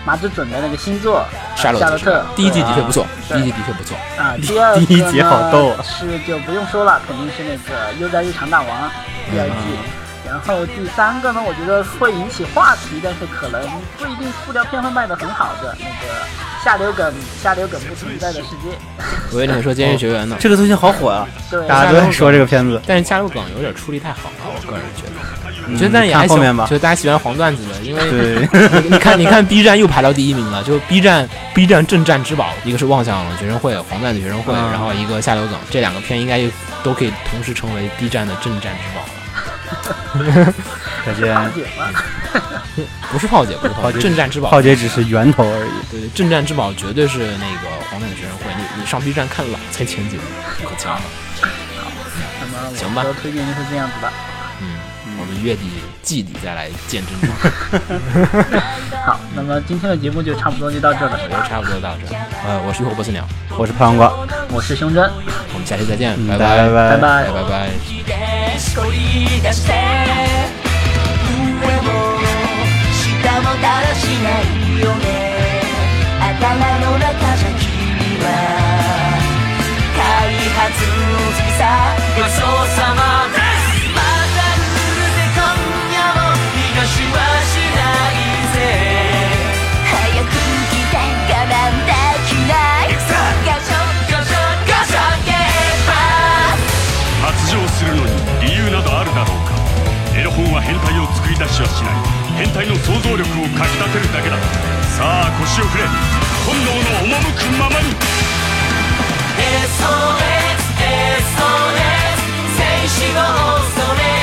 马之准的那个新作呃夏洛特第一季的确不错，第一季的确不错。啊，[LAUGHS] 第二个第一集好逗啊是就不用说了，肯定是那个《悠哉日常大王》第二季。然后第三个呢，我觉得会引起话题，但是可能不一定塑料片会卖得很好的那个下流梗，下流梗不存在的世界。我以为你会说《监狱学员》呢，这个最近好火啊，对，大家都在说这个片子。但是下流梗有点处理太好了，我个人觉得。嗯我觉得那也还行，吧就。是大家喜欢黄段子的，因为对，你 [LAUGHS] 你看，你看 B 站又排到第一名了，就 B 站 B 站镇战之宝，一个是妄想学生会、黄段子学生会，嗯然后一个下流梗，这两个片应该都可以同时成为 B 站的镇战之宝了。[LAUGHS] 可见？[LAUGHS] 不是炮姐，不是炮姐，镇战之宝，炮姐只是源头而已。对对，镇战之宝绝对是那个黄段子学生会，你你上 B 站看老才前几名，可强了。那么我行吧的推荐就是这样子的。嗯，我们月底季底再来见真章，[LAUGHS] 好，那么今天的节目就差不多就到这儿了，是吧？我觉得差不多到这儿。呃，我是浴火波斯鸟，我是胖黄瓜，我是胸针，我们下期再见，拜嗯拜拜拜拜拜拜拜。絞り出して エロ本は変態を作り出しはしない。変態の想像力をかきたてるだけだ。さあ腰を振れ。本能の赴くままに。SOS SOS 静止を恐れ。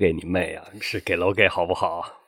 给你妹啊！是给楼给好不好？